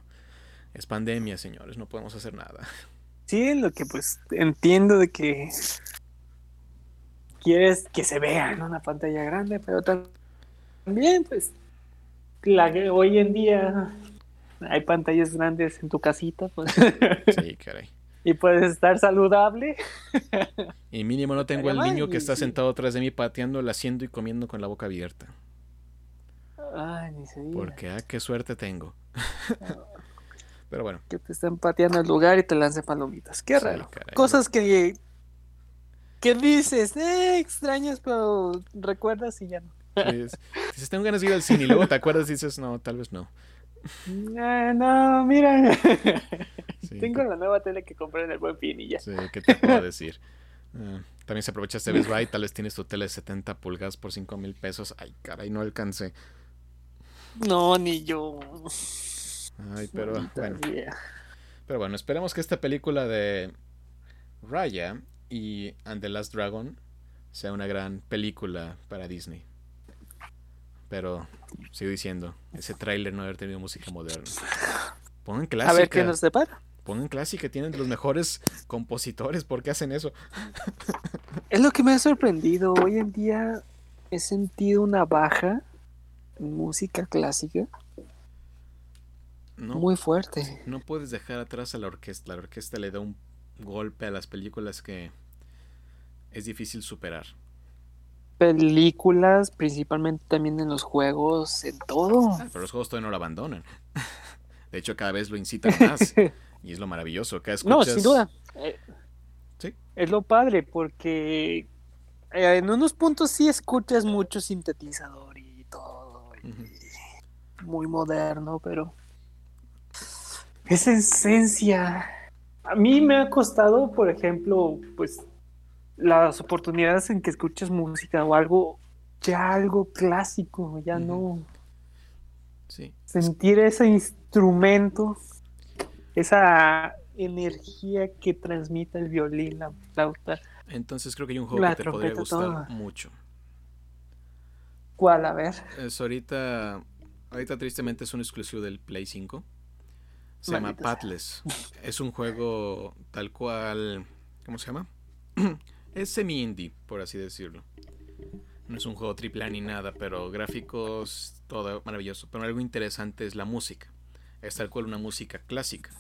es pandemia, señores, no podemos hacer nada. Sí, lo que pues entiendo de que quieres que se vea en una pantalla grande, pero tam- también pues la que hoy en día hay pantallas grandes en tu casita pues, Sí, caray. y puedes estar saludable. Y mínimo no tengo el Estaría niño que está sentado atrás de mí pateando, haciendo y comiendo con la boca abierta. Ay, ni se diga. Porque, ah, qué suerte tengo. Pero bueno, Que te están pateando el lugar y te lancen palomitas. Qué Sí, raro. caray. Cosas que que dices, eh, extrañas, pero recuerdas y ya no. dices, tengo ganas de ir al cine y luego te acuerdas y dices, no, tal vez no. Eh, no, mira. Sí, Tengo la nueva tele que compré en el buen fin y ya. Sí, ¿qué te puedo decir? Ah, también se aprovecha este Best Buy, tal vez tienes tu tele de 70 pulgadas por 5 mil pesos. Ay, caray, no alcancé. No, ni yo. Ay, pero bueno. Pero bueno, esperemos que esta película de Raya y And the Last Dragon sea una gran película para Disney. Pero sigo diciendo, ese tráiler no haber tenido música moderna. Pongan clásica. A ver qué nos depara. Pongan clásica, tienen los mejores compositores, ¿por qué hacen eso? Es lo que me ha sorprendido. Hoy en día he sentido una baja en música clásica No, muy fuerte. no puedes dejar atrás a la orquesta. La orquesta le da un golpe a las películas que es difícil superar. Películas, principalmente también en los juegos, en todo. Pero los juegos todavía no lo abandonan. De hecho, cada vez lo incitan más. Y es lo maravilloso. Cada No, escuchas... sin duda. Eh, Sí. Es lo padre, porque eh, en unos puntos sí escuchas mucho sintetizador y todo. y. Muy moderno, pero. Esa esencia. A mí me ha costado, por ejemplo, pues las oportunidades en que escuchas música o algo, ya algo clásico, ya no Sí. sentir ese instrumento, esa energía que transmite el violín, la flauta. Entonces creo que hay un juego que te podría gustar mucho. ¿Cuál? A ver. Es ahorita, ahorita tristemente es un exclusivo del Play 5. Se llama Maldita. Pathless. Es un juego tal cual, ¿cómo se llama? es semi-indie, por así decirlo. No es un juego triple A ni nada, pero gráficos, todo maravilloso. Pero algo interesante es la música. Es tal cual una música clásica.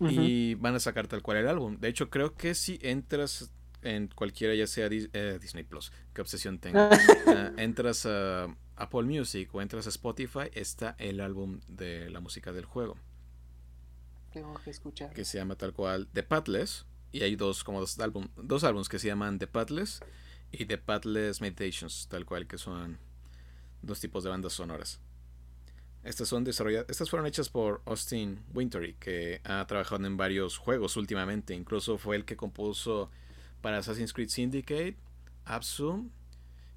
Y van a sacar tal cual el álbum. De hecho, creo que si entras en cualquiera, ya sea eh, Disney Plus, qué obsesión tengo. Ah, entras a Apple Music o entras a Spotify, está el álbum de la música del juego, Tengo que escuchar. que se llama tal cual The Pathless. Y hay dos, como dos, álbum, dos álbumes que se llaman The Pathless y The Pathless Meditations, tal cual, que son dos tipos de bandas sonoras. Estas son desarrolladas, estas fueron hechas por Austin Wintory, que ha trabajado en varios juegos últimamente. Incluso fue el que compuso para Assassin's Creed Syndicate, Absu.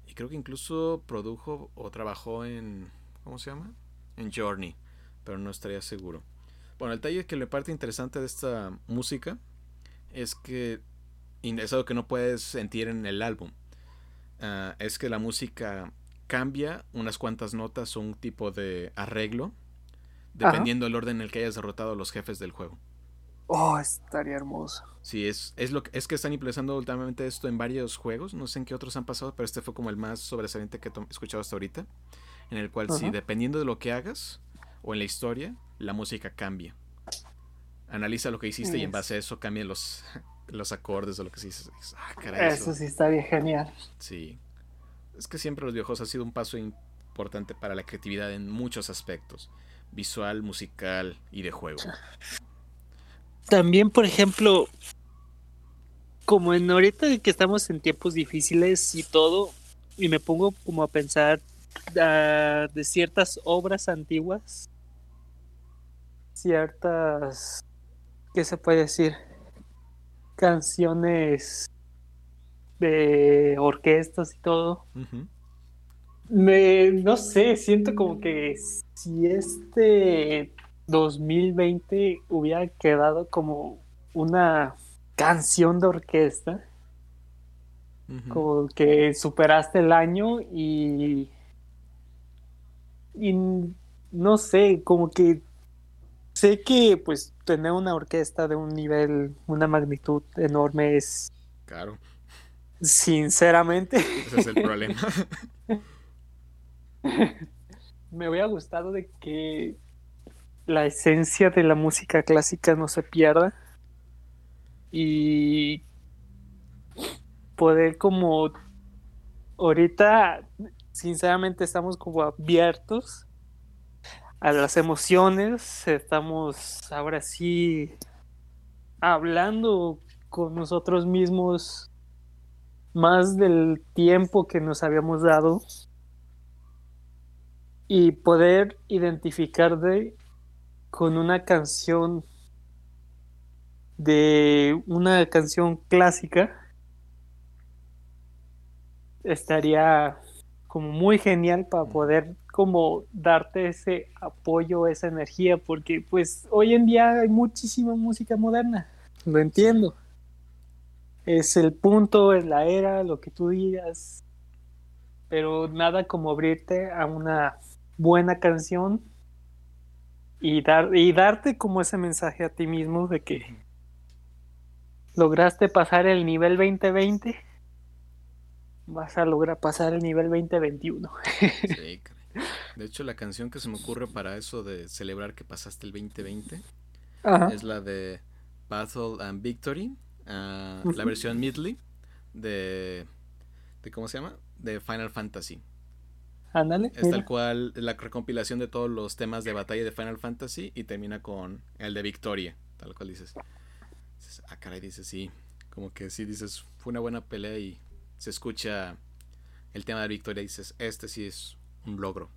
Y creo que incluso produjo o trabajó en. ¿Cómo se llama? En Journey. Pero no estaría seguro. Bueno, el detalle que la parte interesante de esta música es que. Es algo que no puedes sentir en el álbum. Ah, es que la música cambia unas cuantas notas o un tipo de arreglo. Dependiendo del orden en el que hayas derrotado a los jefes del juego. Oh, estaría hermoso. Sí, es, es, lo, es que están implementando últimamente esto en varios juegos. No sé en qué otros han pasado, pero este fue como el más sobresaliente que he escuchado hasta ahorita. En el cual, sí, dependiendo de lo que hagas o en la historia, la música cambia. Analiza lo que hiciste y en base a eso cambian los, los acordes o lo que sí ah, caray, eso, sí está bien genial. Sí. Es que siempre los videojuegos ha sido un paso importante para la creatividad en muchos aspectos. Visual, musical y de juego también, por ejemplo, como en ahorita que estamos en tiempos difíciles y todo, y me pongo como a pensar ah, de ciertas obras antiguas, ciertas, ¿qué se puede decir? Canciones de orquestas y todo. Me, no sé, siento como que si este 2020 hubiera quedado como una canción de orquesta. Como que superaste el año y. Y no sé, como que sé que pues tener una orquesta de un nivel, una magnitud enorme es. Claro. Sinceramente. Ese es el problema. Me hubiera gustado de que la esencia de la música clásica no se pierda y poder como ahorita sinceramente estamos como abiertos a las emociones, estamos ahora sí hablando con nosotros mismos más del tiempo que nos habíamos dado y poder identificar de con una canción de una canción clásica estaría como muy genial para poder como darte ese apoyo, esa energía, porque pues hoy en día hay muchísima música moderna, lo entiendo. Es el punto, es la era, lo que tú digas, pero nada como abrirte a una buena canción y, dar, y darte como ese mensaje a ti mismo de que lograste pasar el nivel 2020, vas a lograr pasar el nivel 2021. Sí, de hecho, la canción que se me ocurre para eso de celebrar que pasaste el 2020 es la de Battle and Victory, ah, la versión Midley de, de, ¿cómo se llama? De Final Fantasy. Es tal cual la recompilación de todos los temas de batalla de Final Fantasy y termina con el de Victoria. Tal cual dices. ah, caray, dices, sí. Como que sí dices, fue una buena pelea y se escucha el tema de Victoria y dices, este sí es un logro.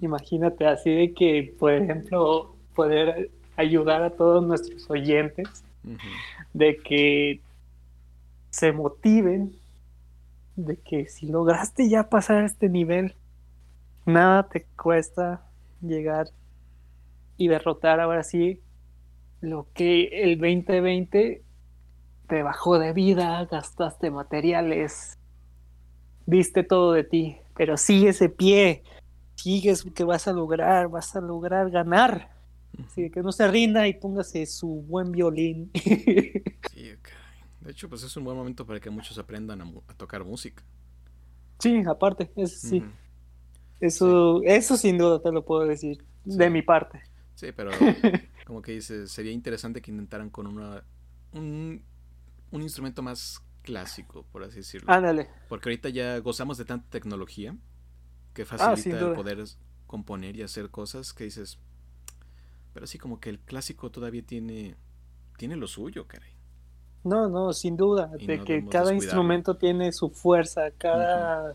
Imagínate así de que, por ejemplo, poder ayudar a todos nuestros oyentes de que se motiven de que si lograste ya pasar este nivel, nada te cuesta llegar y derrotar ahora sí lo que el 2020 te bajó de vida, gastaste materiales, viste todo de ti, pero sigue ese pie, sigues que vas a lograr, vas a lograr ganar. Así que no se rinda y póngase su buen violín. Sí, de hecho, pues es un buen momento para que muchos aprendan a, tocar música. Sí, aparte, eso sí. Eso, eso sin duda te lo puedo decir, de mi parte. Sí, pero como que dices, sería interesante que intentaran con una un, instrumento más clásico, por así decirlo. Ándale. Porque ahorita ya gozamos de tanta tecnología que ah, facilita el poder componer y hacer cosas que dices, pero sí como que el clásico todavía tiene tiene lo suyo, caray. No, no, sin duda, de que cada instrumento tiene su fuerza, cada...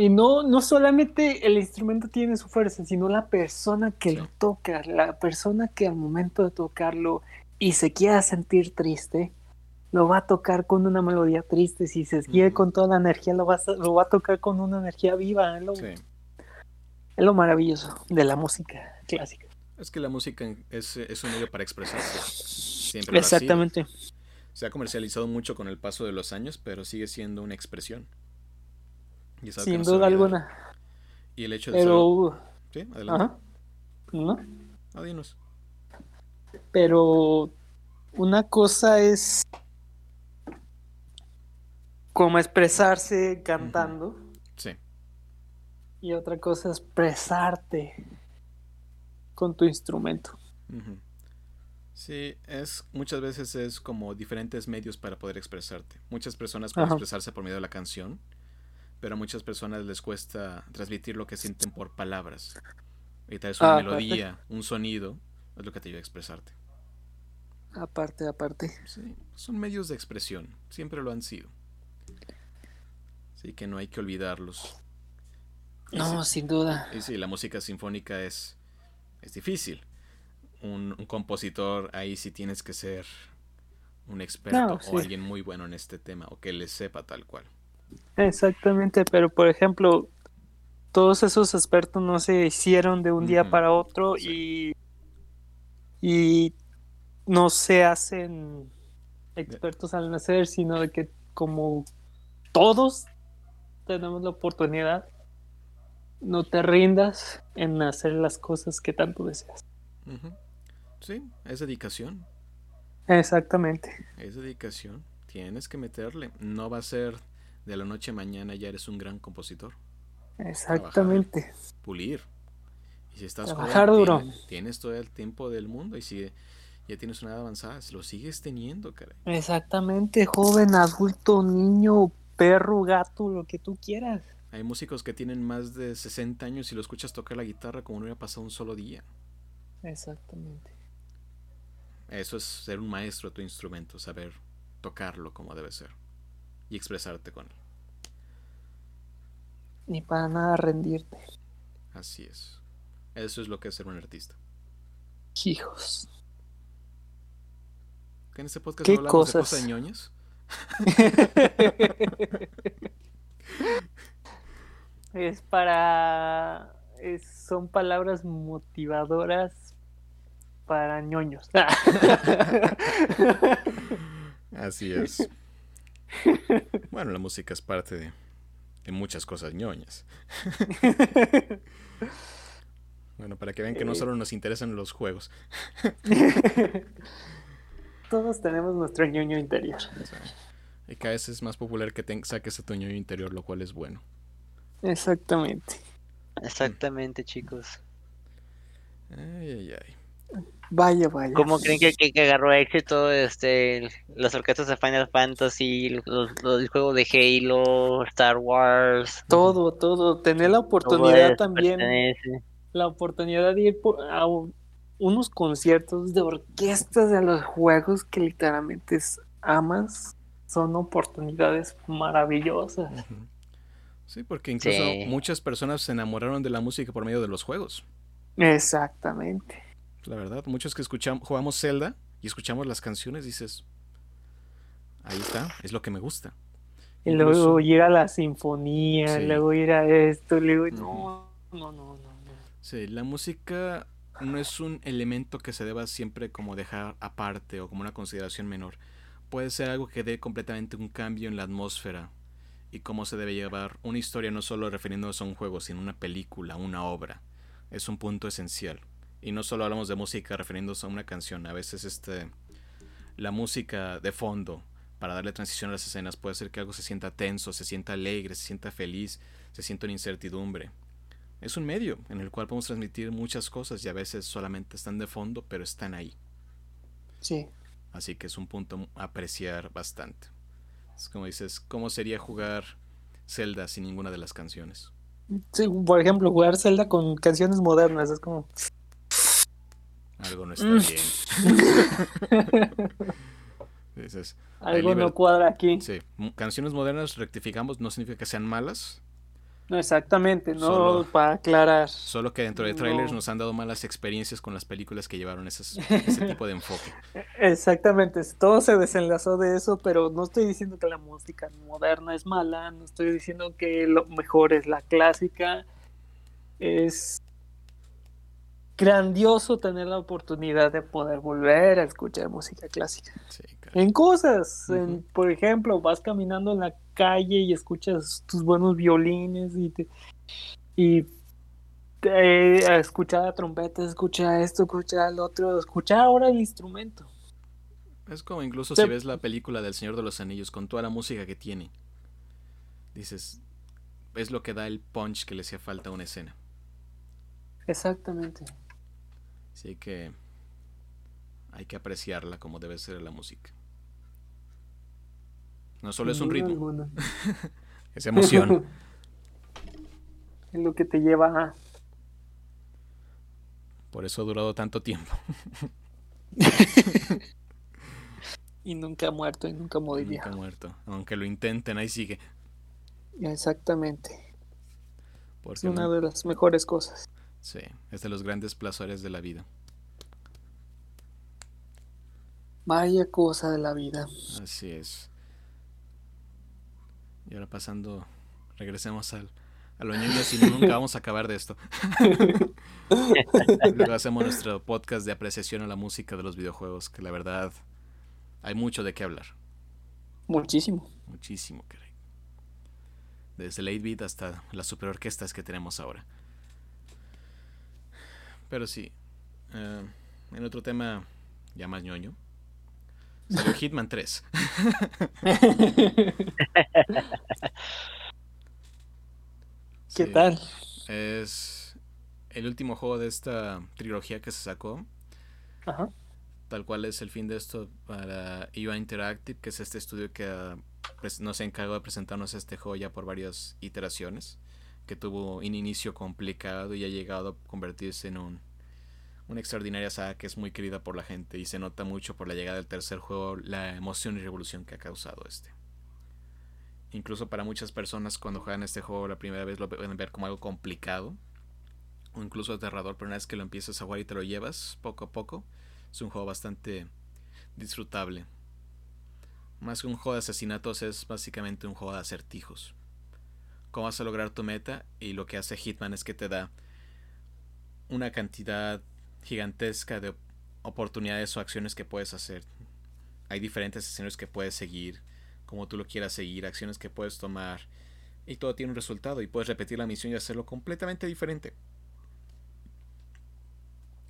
Y no, no solamente el instrumento tiene su fuerza, sino la persona que lo toca, la persona que al momento de tocarlo y se quiera sentir triste, lo va a tocar con una melodía triste, si se quiere Ujú. con toda la energía, lo va, a, lo va a tocar con una energía viva. Es lo, Sí. es lo maravilloso de la música clásica. Es que la música es, es un medio para expresarse. Siempre. Exactamente. Se ha comercializado mucho con el paso de los años, pero sigue siendo una expresión. Y es algo que Sin no duda alguna. Y el hecho de Pero. ser... Sí, adelante. Ajá. ¿No? Ah, dinos. Pero una cosa es como expresarse cantando Sí. y otra cosa es expresarte con tu instrumento. Sí, es muchas veces es como diferentes medios para poder expresarte. Muchas personas pueden Ajá. expresarse por medio de la canción, pero a muchas personas les cuesta transmitir lo que sienten por palabras. Y tal vez una Ah, melodía, un sonido, es lo que te ayuda a expresarte. Aparte, aparte. Sí, son medios de expresión, siempre lo han sido. Así que no hay que olvidarlos. No, sí- sin duda. Y sí, la música sinfónica es, es difícil. Un, un compositor ahí sí tienes que ser un experto No, o sí. alguien muy bueno en este tema o que le sepa tal cual. Exactamente, pero por ejemplo, todos esos expertos no se hicieron de un día para otro y, y no se hacen expertos al nacer, sino de que como todos tenemos la oportunidad, no te rindas en hacer las cosas que tanto deseas. Sí, es dedicación, Exactamente, es dedicación. Tienes que meterle. No va a ser de la noche a mañana ya eres un gran compositor. exactamente. Pulir. Y si estás Trabajar joven, duro. Tienes, tienes todo el tiempo del mundo y si ya tienes una edad avanzada, lo sigues teniendo, caray. Exactamente, joven, adulto, niño, perro, gato, lo que tú quieras. Hay músicos que tienen más de 60 años y lo escuchas tocar la guitarra como no hubiera pasado un solo día. Exactamente. Eso es ser un maestro de tu instrumento, saber tocarlo como debe ser y expresarte con él. Ni para nada rendirte. Así es. Eso es lo que es ser un artista. Hijos. ¿Que en este podcast ¿Qué hablamos de cosas? cosas ñoñas? Es para. es- son palabras motivadoras para ñoños. Así es. Bueno, la música es parte de, de muchas cosas ñoñas. Bueno, para que vean que no solo nos interesan los juegos. Todos tenemos nuestro ñoño interior. y cada vez es más popular que te saques a tu ñoño interior, lo cual es bueno. Exactamente. Exactamente, chicos. Ay, ay, ay. Vaya, vaya. ¿Cómo creen que, que, que agarró éxito este las orquestas de Final Fantasy, los, los- el juego de Halo, Star Wars? Todo, todo. Tener la oportunidad también. pertenece. La oportunidad de ir por- a un- unos conciertos de orquestas de los juegos que literalmente es- amas. Son oportunidades maravillosas. Sí, porque incluso Sí. muchas personas se enamoraron de la música por medio de los juegos. Exactamente. La verdad, muchos que escuchamos, jugamos Zelda y escuchamos las canciones, dices, ahí está, es lo que me gusta. Y Incluso- luego ir a la sinfonía, Sí. luego ir a esto, luego no, no, no, no, no. Sí, la música no es un elemento que se deba siempre como dejar aparte o como una consideración menor. Puede ser algo que dé completamente un cambio en la atmósfera y cómo se debe llevar una historia no solo refiriéndose a un juego, sino una película, una obra. Es un punto esencial. Y no solo hablamos de música refiriéndose a una canción, a veces este la música de fondo para darle transición a las escenas puede hacer que algo se sienta tenso, se sienta alegre, se sienta feliz, se sienta una incertidumbre. Es un medio en el cual podemos transmitir muchas cosas y a veces solamente están de fondo, pero están ahí. Sí. Así que es un punto a apreciar bastante. Es como dices, ¿cómo sería jugar Zelda sin ninguna de las canciones? Sí, por ejemplo, jugar Zelda con canciones modernas es como. Algo no está bien. Dices, Algo liber- no cuadra aquí. sí, canciones modernas rectificamos, no significa que sean malas, No, exactamente, no Solo- para aclarar. Solo que dentro de trailers No. nos han dado malas experiencias con las películas que llevaron esas- ese tipo de enfoque. Exactamente, todo se desenlazó de eso, pero no estoy diciendo que la música moderna es mala, no estoy diciendo que lo mejor es la clásica. Es grandioso tener la oportunidad de poder volver a escuchar música clásica. Sí. En cosas, en- por ejemplo, vas caminando en la calle y escuchas tus buenos violines y te, y te- escuchar la trompeta, escuchar esto, escuchar el otro, escuchar ahora el instrumento. Es como incluso Sí. si ves la película del Señor de los Anillos con toda la música que tiene. Dices, es lo que da el punch que le hacía falta a una escena. Exactamente. Así que hay que apreciarla como debe ser la música. No solo es un ritmo, alguna. es emoción. es lo que te lleva a... Por eso ha durado tanto tiempo. Y nunca ha muerto y nunca moriría. Nunca ha muerto. Aunque lo intenten, ahí sigue. Exactamente. Es una no- de las mejores cosas. sí, es de los grandes placeres de la vida. Vaya cosa de la vida. Así es. Y ahora pasando, regresemos al, a niños, si no, nunca vamos a acabar de esto. Luego hacemos nuestro podcast de apreciación a la música de los videojuegos, que la verdad hay mucho de qué hablar. Muchísimo. Muchísimo, caray. Desde el 8-bit hasta las superorquestas que tenemos ahora. Pero sí, eh, en otro tema ya más ñoño, salió Hitman 3. ¿Qué Sí, tal? Es el último juego de esta trilogía que se sacó. Ajá. Tal cual es el fin de esto para EVA Interactive, que es este estudio que pues, nos encargó de presentarnos este juego ya por varias iteraciones, que tuvo un inicio complicado y ha llegado a convertirse en un, una extraordinaria saga que es muy querida por la gente y se nota mucho por la llegada del tercer juego la emoción y revolución que ha causado este. Incluso para muchas personas cuando juegan este juego la primera vez lo pueden ver como algo complicado o incluso aterrador, pero una vez que lo empiezas a jugar y te lo llevas poco a poco, es un juego bastante disfrutable. Más que un juego de asesinatos es básicamente un juego de acertijos. Cómo vas a lograr tu meta y lo que hace Hitman es que te da una cantidad gigantesca de oportunidades o acciones que puedes hacer. Hay diferentes escenarios que puedes seguir, como tú lo quieras seguir, acciones que puedes tomar y todo tiene un resultado y puedes repetir la misión y hacerlo completamente diferente.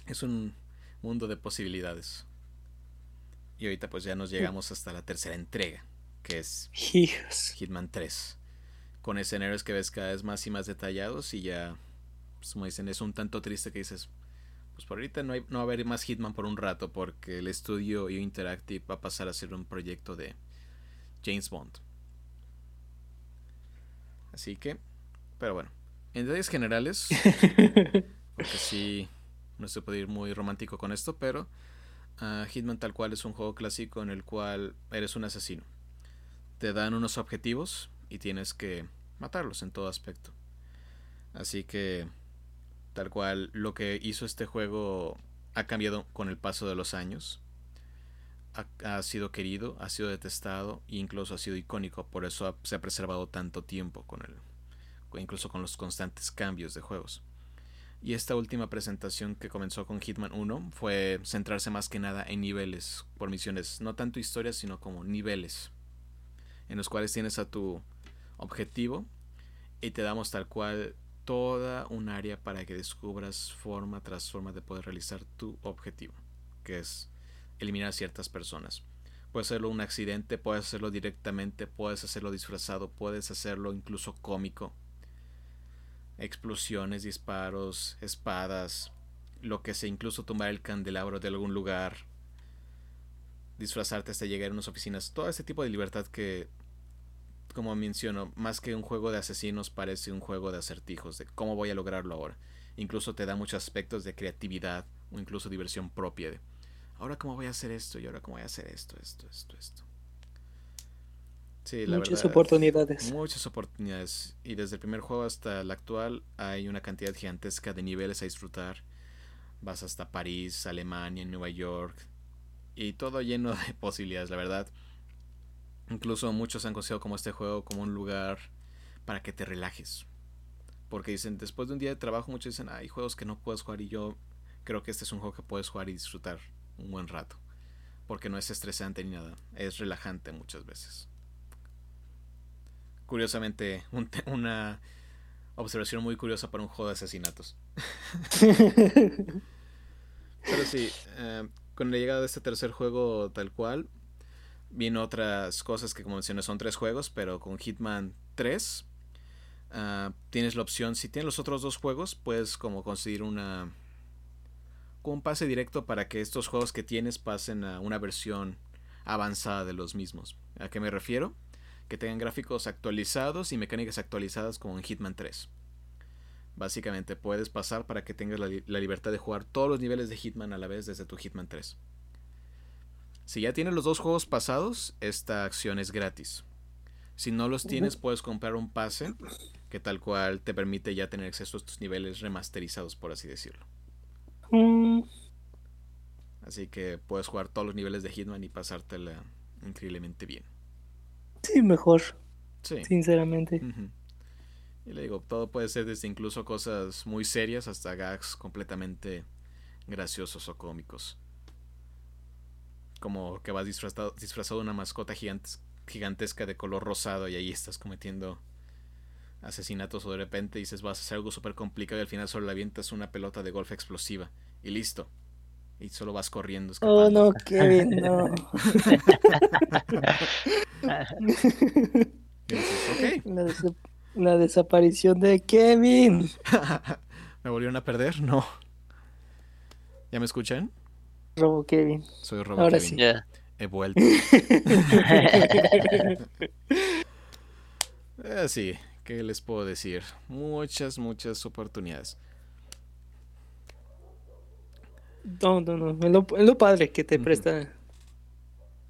Es un mundo de posibilidades. Y ahorita pues ya nos llegamos hasta la tercera entrega, que es. Hitman 3. Con escenarios que ves cada vez más y más detallados y ya, pues, como dicen, es un tanto triste que dices, pues por ahorita no, hay, no va a haber más Hitman por un rato porque el estudio IO Interactive va a pasar a ser un proyecto de James Bond. Así que, pero bueno, en detalles generales, porque sí, no se puede ir muy romántico con esto, pero ah, Hitman tal cual es un juego clásico en el cual eres un asesino. Te dan unos objetivos y tienes que matarlos en todo aspecto. Así que tal cual lo que hizo este juego ha cambiado con el paso de los años. Ha, sido querido, ha sido detestado e incluso ha sido icónico. Por eso se ha preservado tanto tiempo con el, incluso con los constantes cambios de juegos. Y esta última presentación que comenzó con Hitman 1 fue centrarse más que nada en niveles por misiones, no tanto historias, sino como niveles, en los cuales tienes a tu objetivo y te damos tal cual toda un área para que descubras forma tras forma de poder realizar tu objetivo, que es eliminar ciertas personas. Puedes hacerlo un accidente, puedes hacerlo directamente, puedes hacerlo disfrazado, puedes hacerlo incluso cómico. Explosiones, disparos, espadas, lo que sea, incluso tomar el candelabro de algún lugar, disfrazarte hasta llegar a unas oficinas, todo ese tipo de libertad que, como menciono, más que un juego de asesinos parece un juego de acertijos, de cómo voy a lograrlo ahora. Incluso te da muchos aspectos de creatividad o incluso diversión propia de, ahora cómo voy a hacer esto y ahora cómo voy a hacer esto, esto, esto, esto. Sí, la Muchas verdad, oportunidades. Muchas oportunidades. Y desde el primer juego hasta el actual hay una cantidad gigantesca de niveles a disfrutar. Vas hasta París, Alemania, Nueva York. Y todo lleno de posibilidades, la verdad. Incluso muchos han considerado como este juego como un lugar para que te relajes. Porque dicen, después de un día de trabajo, muchos dicen, hay juegos que no puedes jugar y yo creo que este es un juego que puedes jugar y disfrutar un buen rato. Porque no es estresante ni nada, es relajante muchas veces. Curiosamente, un una observación muy curiosa para un juego de asesinatos. Pero sí, eh, con la llegada de este tercer juego tal cual, vienen otras cosas que como mencioné son tres juegos, pero con Hitman 3 uh, tienes la opción, si tienes los otros dos juegos, puedes como conseguir una un pase directo para que estos juegos que tienes pasen a una versión avanzada de los mismos. ¿A qué me refiero? Que tengan gráficos actualizados y mecánicas actualizadas como en Hitman 3. Básicamente puedes pasar para que tengas la, libertad de jugar todos los niveles de Hitman a la vez desde tu Hitman 3. Si ya tienes los dos juegos pasados, esta acción es gratis. Si no los tienes, puedes comprar un pase que tal cual te permite ya tener acceso a estos niveles remasterizados, por así decirlo. Mm, Así que puedes jugar todos los niveles de Hitman y pasártela increíblemente bien. sí, mejor, Sí. sinceramente. Y le digo, todo puede ser desde incluso cosas muy serias hasta gags completamente graciosos o cómicos. Como que vas disfrazado, disfrazado de una mascota gigantes- gigantesca de color rosado y ahí estás cometiendo asesinatos o de repente dices vas a hacer algo súper complicado y al final solo le avientas una pelota de golf explosiva y listo. Y solo vas corriendo. Oh, no, Kevin, no. Dices. La, des- la desaparición de Kevin. ¿Me volvieron a perder? No. ¿Ya me escuchan? Robo Kevin. Soy Robo Ahora Kevin. sí. Ya. He vuelto. Eh, sí, ¿qué les puedo decir? Muchas, muchas oportunidades. No, no, no. Es lo, es lo padre que te prestan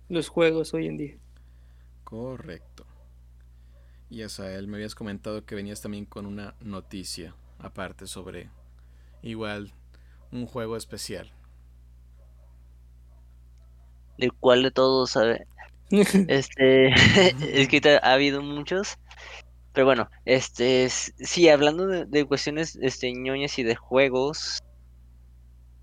los juegos hoy en día. Correcto. Y Asael, me habías comentado que venías también con una noticia aparte sobre igual un juego especial. ¿De cuál de todos sabe? Este, es que ha habido muchos. Pero bueno, este, sí, hablando de, de cuestiones este, ñoñas y de juegos.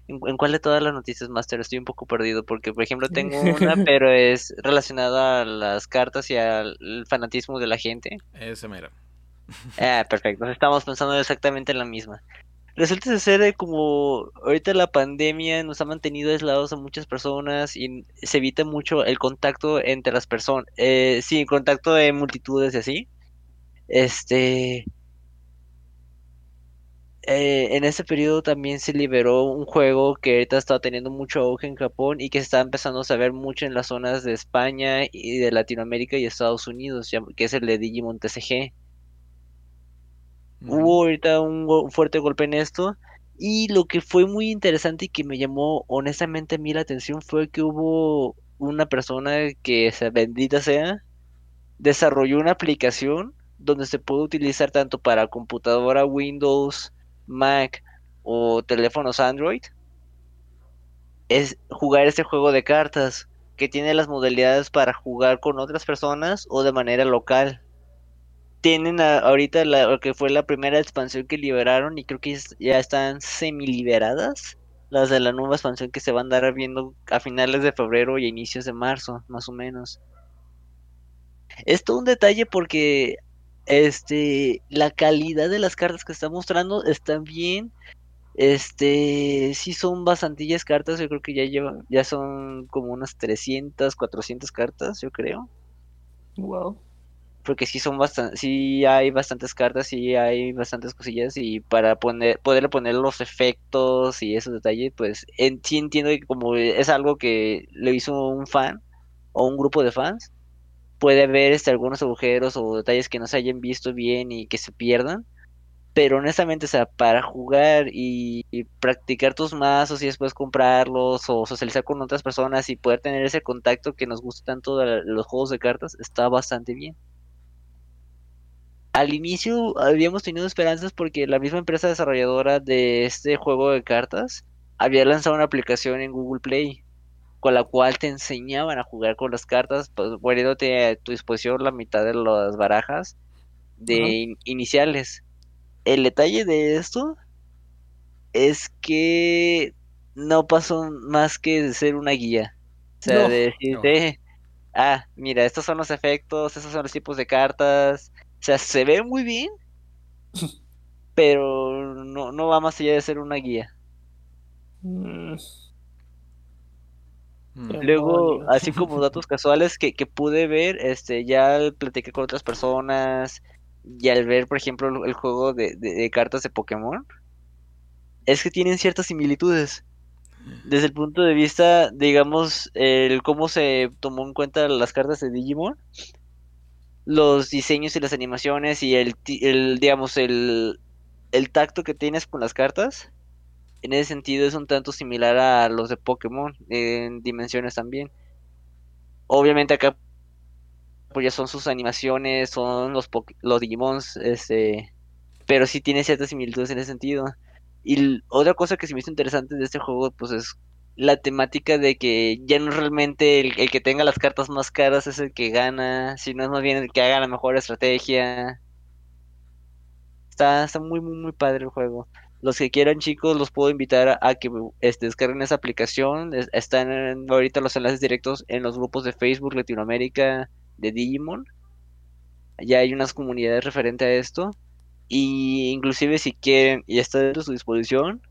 ¿En, en cuál de todas las noticias, Master? Estoy un poco perdido porque, por ejemplo, tengo una, pero es relacionada a las cartas y al fanatismo de la gente. Esa mera. Ah, perfecto. Estamos pensando exactamente en la misma. Resulta ser de como ahorita la pandemia nos ha mantenido aislados a muchas personas y se evita mucho el contacto entre las personas. Eh, sí, el contacto de multitudes y así. Este, eh, en ese periodo también se liberó un juego que ahorita está teniendo mucho auge en Japón y que se está empezando a saber mucho en las zonas de España y de Latinoamérica y Estados Unidos, que es el de Digimon TCG. Hubo ahorita un fuerte golpe en esto. Y lo que fue muy interesante y que me llamó honestamente a mí la atención fue que hubo una persona que, bendita sea, desarrolló una aplicación donde se puede utilizar tanto para computadora Windows, Mac o teléfonos Android. Es jugar este juego de cartas que tiene las modalidades para jugar con otras personas o de manera local tienen ahorita la, lo que fue la primera expansión que liberaron y creo que ya están semi liberadas las de la nueva expansión que se van a andar viendo a finales de febrero y inicios de marzo, más o menos. Es un detalle porque este la calidad de las cartas que está mostrando están bien. Este, sí son bastantillas cartas, yo creo que ya llevan, ya son como unas 300, 400 cartas, yo creo Wow. Porque sí son bastante, sí hay bastantes cartas, sí hay bastantes cosillas y para poner, poderle poner los efectos y esos detalles, pues en, sí entiendo que como es algo que lo hizo un fan o un grupo de fans, puede haber este, algunos agujeros o detalles que no se hayan visto bien y que se pierdan, Pero honestamente, o sea, para jugar y, y practicar tus mazos y después comprarlos o socializar con otras personas y poder tener ese contacto que nos gusta tanto de los juegos de cartas, está bastante bien. Al inicio habíamos tenido esperanzas porque la misma empresa desarrolladora de este juego de cartas había lanzado una aplicación en Google Play con la cual te enseñaban a jugar con las cartas, pues, poniéndote a tu disposición la mitad de las barajas de in- iniciales. El detalle de esto es que no pasó más que de ser una guía. O sea, No. de decirte, ah, mira, estos son los efectos, estos son los tipos de cartas. O sea, se ve muy bien, pero no, no va más allá de ser una guía. Mm, Luego, así como datos casuales que, que pude ver, este, ya al platicar con otras personas y al ver, por ejemplo, el, el juego de, de- de cartas de Pokémon, es que tienen ciertas similitudes. Desde el punto de vista, digamos, el cómo se tomó en cuenta las cartas de Digimon, los diseños y las animaciones y el, el digamos, el, el tacto que tienes con las cartas, en ese sentido es un tanto similar a los de Pokémon, en dimensiones también. Obviamente acá pues ya son sus animaciones, son los, Poké- los Digimons, este, pero sí tiene ciertas similitudes en ese sentido. Y otra cosa que se me hizo interesante de este juego, pues es la temática de que ya no realmente el, el que tenga las cartas más caras es el que gana, sino es más bien el que haga la mejor estrategia. Está, está muy, muy, muy padre el juego. Los que quieran, chicos, los puedo invitar a, que este, descarguen esa aplicación. Es- están ahorita los enlaces directos en los grupos de Facebook Latinoamérica de Digimon. Ya hay unas comunidades referente a esto. Y inclusive si quieren y está a su disposición,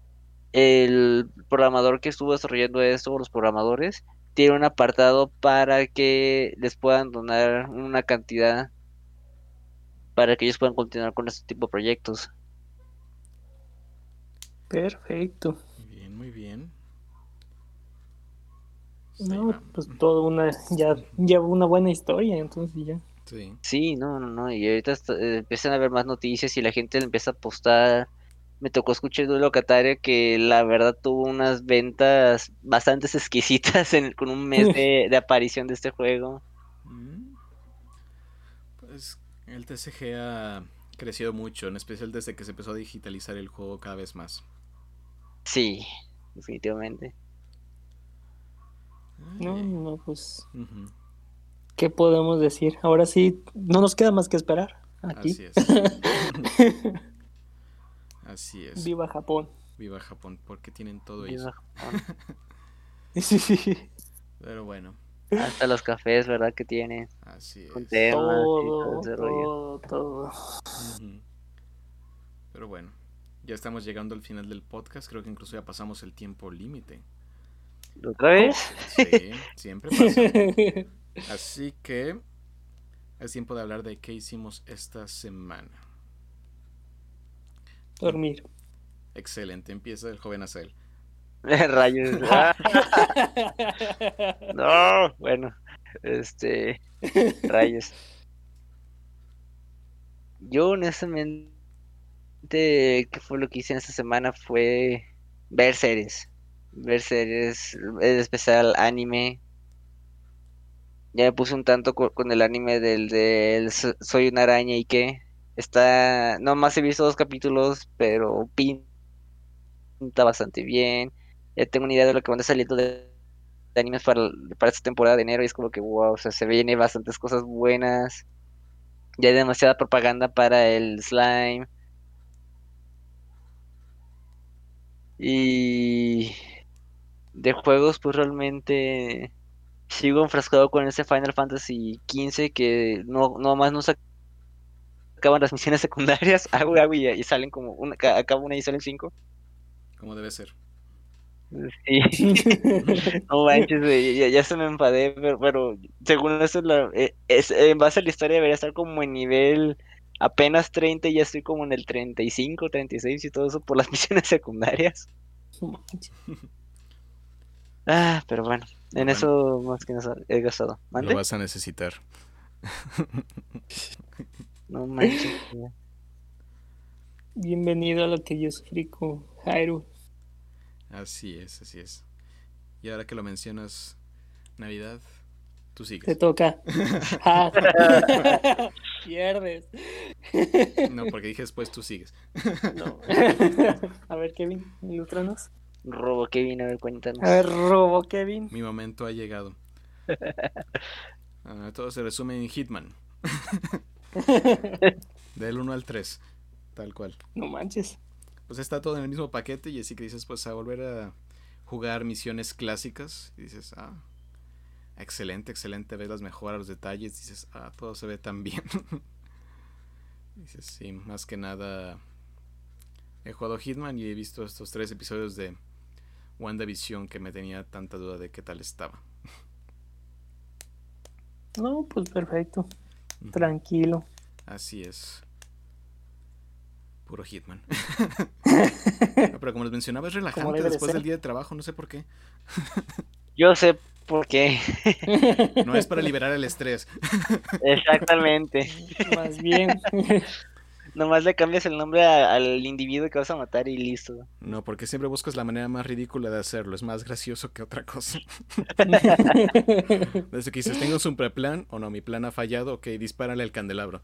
el programador que estuvo desarrollando esto, o los programadores, tiene un apartado para que les puedan donar una cantidad para que ellos puedan continuar con este tipo de proyectos. perfecto. Muy bien, muy bien. No, va. pues todo una, ya lleva una buena historia, entonces ya. Sí. Sí, no, no, no, y ahorita está- eh, empiezan a haber más noticias y la gente le empieza a apostar. Me tocó escuchar de un locatario que la verdad tuvo unas ventas bastante exquisitas en, con un mes de, de aparición de este juego. Mm. Pues el TCG ha crecido mucho, en especial desde que se empezó a digitalizar el juego cada vez más. Sí, definitivamente. No, no, pues, ¿qué podemos decir? Ahora sí, no nos queda más que esperar. Aquí. Así es. Así es. Viva Japón. Viva Japón, porque tienen todo eso. Viva Japón. Sí, Pero bueno, Hasta los cafés, ¿verdad? Que tiene así con es. temas y todo todo, ese rollo. todo. Pero bueno, ya estamos llegando al final del podcast. Creo que incluso ya pasamos el tiempo límite. ¿Otra vez? Sí, siempre pasa. Así que es tiempo de hablar de qué hicimos esta semana. Dormir. Excelente, empieza el joven Azel. Rayos. Ah, no, bueno, este, rayos. Yo honestamente, ¿qué fue lo que hice en esta semana? Fue ver series, ver series, en especial anime. Ya me puse un tanto co- con, el anime del, del So- Soy una araña y qué. Está, no más he visto dos capítulos, pero pinta bastante bien. Ya tengo una idea de lo que van a saliendo de, de animes para, para esta temporada de enero y es como que wow, o sea, se viene bastantes cosas buenas. Ya hay demasiada propaganda para el slime. Y de juegos, pues realmente sigo enfrascado con ese Final Fantasy XV que no, no más no se acaban las misiones secundarias, hago, hago y, y salen como una, ca- acabo una y salen cinco. Como debe ser. Sí. No manches, ya, ya se me enfadé, pero, pero según eso, la- eh, es, en base a la historia debería estar como en nivel apenas 30 y ya estoy como en el 35, 36 y todo eso por las misiones secundarias. Ah, pero bueno, en Bueno. eso más que nada he gastado. Lo vas a necesitar. No manches. Bienvenido a lo que yo sufrí con Jairo. Así es, así es. Y ahora que lo mencionas, Navidad, tú Te sigues. toca. Ah. Pierdes. No, porque dije después tú sigues. No. A ver, Kevin, ilústranos. Robo Kevin, a ver, cuéntanos. A ver, robo, Kevin. Mi momento ha llegado. Ah, todo se resume en Hitman. Del 1 al 3. Tal cual. No manches. Pues está todo en el mismo paquete y así que dices, pues a volver a jugar misiones clásicas. Y dices, ah, excelente, excelente. Ves las mejoras, los detalles. Dices, ah, todo se ve tan bien. dices, sí, más que nada. He jugado Hitman y he visto estos tres episodios de WandaVision que me tenía tanta duda de qué tal estaba. No, pues perfecto. Tranquilo. Así es. Puro Hitman. No, pero como les mencionaba, es relajante de después ser. del día de trabajo, no sé por qué. Yo sé por qué. No es para liberar el estrés. Exactamente. Más bien. Nomás le cambias el nombre a- al individuo que vas a matar y listo. No, porque siempre buscas la manera más ridícula de hacerlo. Es más gracioso que otra cosa. Desde que dices, tengo un super plan, o no, mi plan ha fallado, ok, dispárale al candelabro.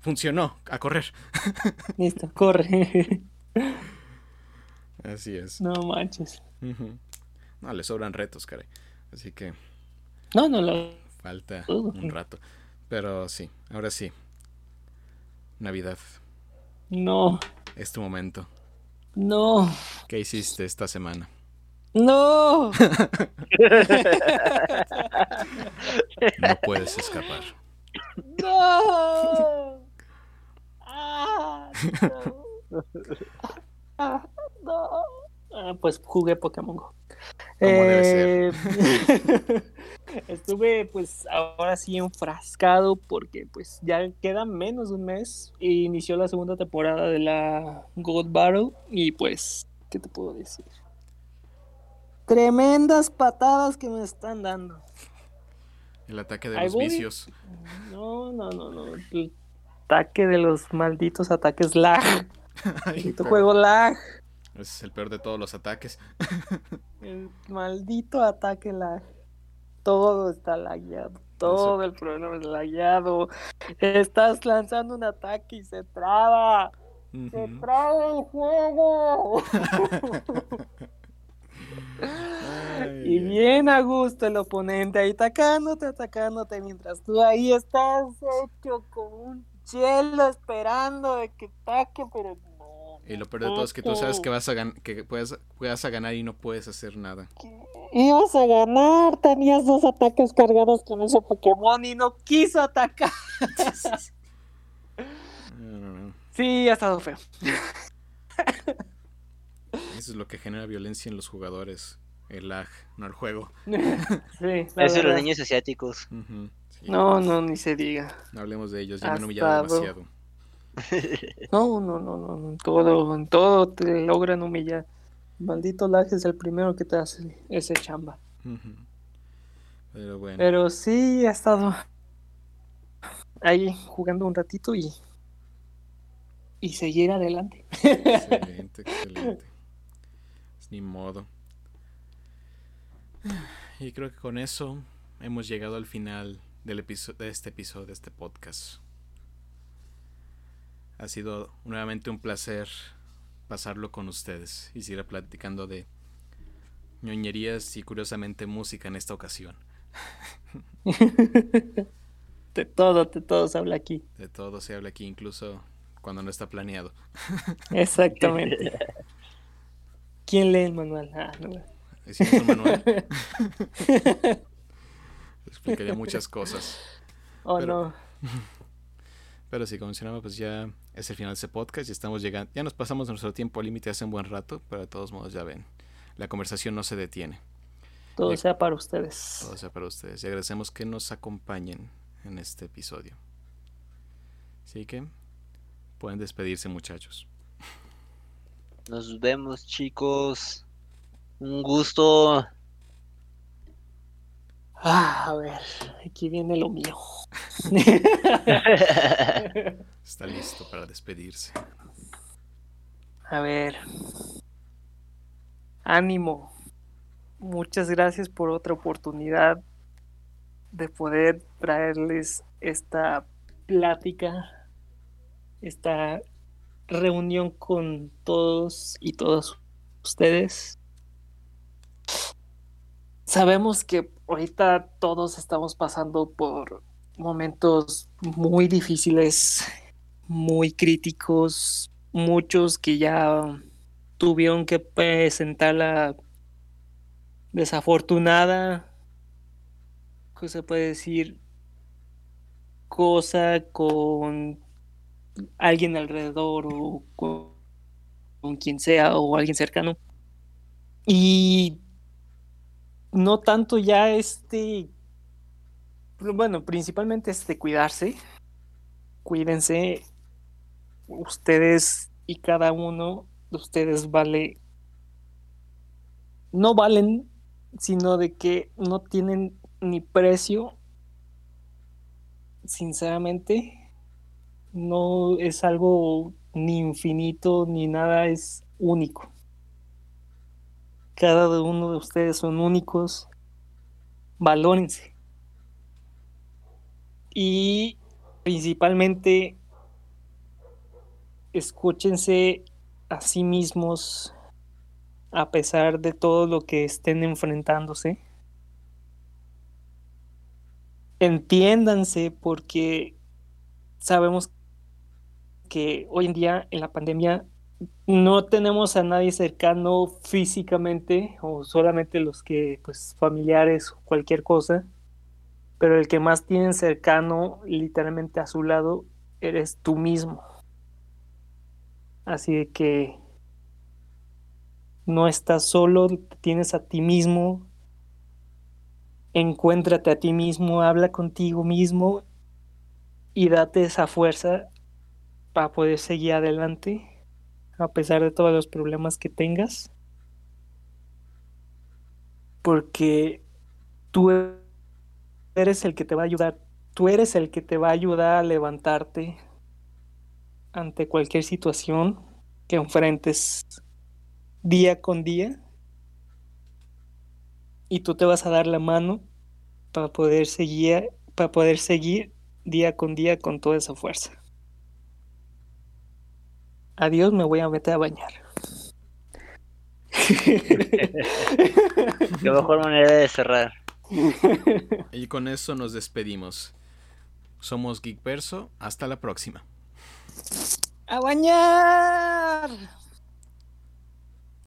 Funcionó, a correr. Listo, corre. Así es. No manches. No, le sobran retos, caray. Así que No, no lo. falta un rato. Pero sí, ahora sí. Navidad, No. es tu momento. No. ¿Qué hiciste esta semana? No. No puedes escapar. No. Ah, no. Ah, no. Ah, pues jugué Pokémon Go. debe Eh, Estuve pues ahora sí enfrascado porque pues ya queda menos de un mes e inició la segunda temporada de la God Battle y pues, ¿qué te puedo decir? Tremendas patadas que me están dando. El ataque de los voy. vicios. No, no, no, no. El ataque de los malditos ataques lag. Ay, Maldito juego lag. Ese es el peor de todos los ataques. El maldito ataque lag. Todo está lagueado. Todo el programa es lagueado. Estás lanzando un ataque y se traba. Se traba el juego. Ay, y bien a gusto el oponente ahí atacándote, atacándote, mientras tú ahí estás hecho como un hielo esperando de que ataque, pero. Y lo peor de todo es que tú sabes que vas a gan- que puedes, puedas a ganar y no puedes hacer nada. Ibas a ganar, tenías dos ataques cargados con ese Pokémon y no quiso atacar. Sí, ha estado feo. Eso es lo que genera violencia en los jugadores. El lag, no el juego. Sí, Eso de los niños asiáticos. Sí. No, no, ni se diga. No hablemos de ellos, ya me han humillado do- demasiado. No, no, no, no, en todo, en todo te logran humillar. Maldito lag es el primero que te hace ese chamba. Pero bueno, Pero sí ha estado ahí jugando un ratito y y seguir adelante. excelente, excelente. Pues ni modo. Y creo que con eso hemos llegado al final del episo- de este episodio, de este podcast. Ha sido nuevamente un placer pasarlo con ustedes y seguir platicando de ñoñerías y curiosamente música en esta ocasión. De todo, de todo se habla aquí. De todo se habla aquí, incluso cuando no está planeado. Exactamente. ¿Quién lee el manual? Ah, no. Hicimos un manual. Explicaría muchas cosas. Oh, Pero- no. Pero sí, como mencionaba, pues ya es el final de ese podcast y estamos llegando. Ya nos pasamos nuestro tiempo límite hace un buen rato, pero de todos modos ya ven. La conversación no se detiene. Todo sea para ustedes. Todo sea para ustedes. Y agradecemos que nos acompañen en este episodio. Así que pueden despedirse, muchachos. Nos vemos, chicos. Un gusto. Ah, a ver, aquí viene lo mío. Está listo para despedirse. A ver. Ánimo. Muchas gracias por otra oportunidad de poder traerles esta plática, esta reunión con todos y todas ustedes. Sabemos que ahorita todos estamos pasando por momentos muy difíciles, muy críticos, muchos que ya tuvieron que presentar la desafortunada, ¿qué se puede decir? Cosa con alguien alrededor o con, con quien sea o alguien cercano. Y no tanto ya este, bueno, principalmente este cuidarse, cuídense, ustedes y cada uno de ustedes vale, no valen, sino de que no tienen ni precio, sinceramente, no es algo ni infinito ni nada, es único. Cada uno de ustedes son únicos. Valórense. Y principalmente escúchense a sí mismos a pesar de todo lo que estén enfrentándose. Entiéndanse porque sabemos que hoy en día en la pandemia no tenemos a nadie cercano físicamente o solamente los que pues familiares o cualquier cosa, pero el que más tienen cercano literalmente a su lado eres tú mismo. Así que no estás solo, tienes a ti mismo, encuéntrate a ti mismo, habla contigo mismo y date esa fuerza para poder seguir adelante a pesar de todos los problemas que tengas. Porque tú eres el que te va a ayudar, tú eres el que te va a ayudar a levantarte ante cualquier situación que enfrentes día con día. Y tú te vas a dar la mano para poder seguir, para poder seguir día con día con toda esa fuerza. Adiós, me voy a meter a bañar. Qué mejor manera de cerrar. Y con eso nos despedimos. Somos Geek Verso. Hasta la próxima. ¡A bañar!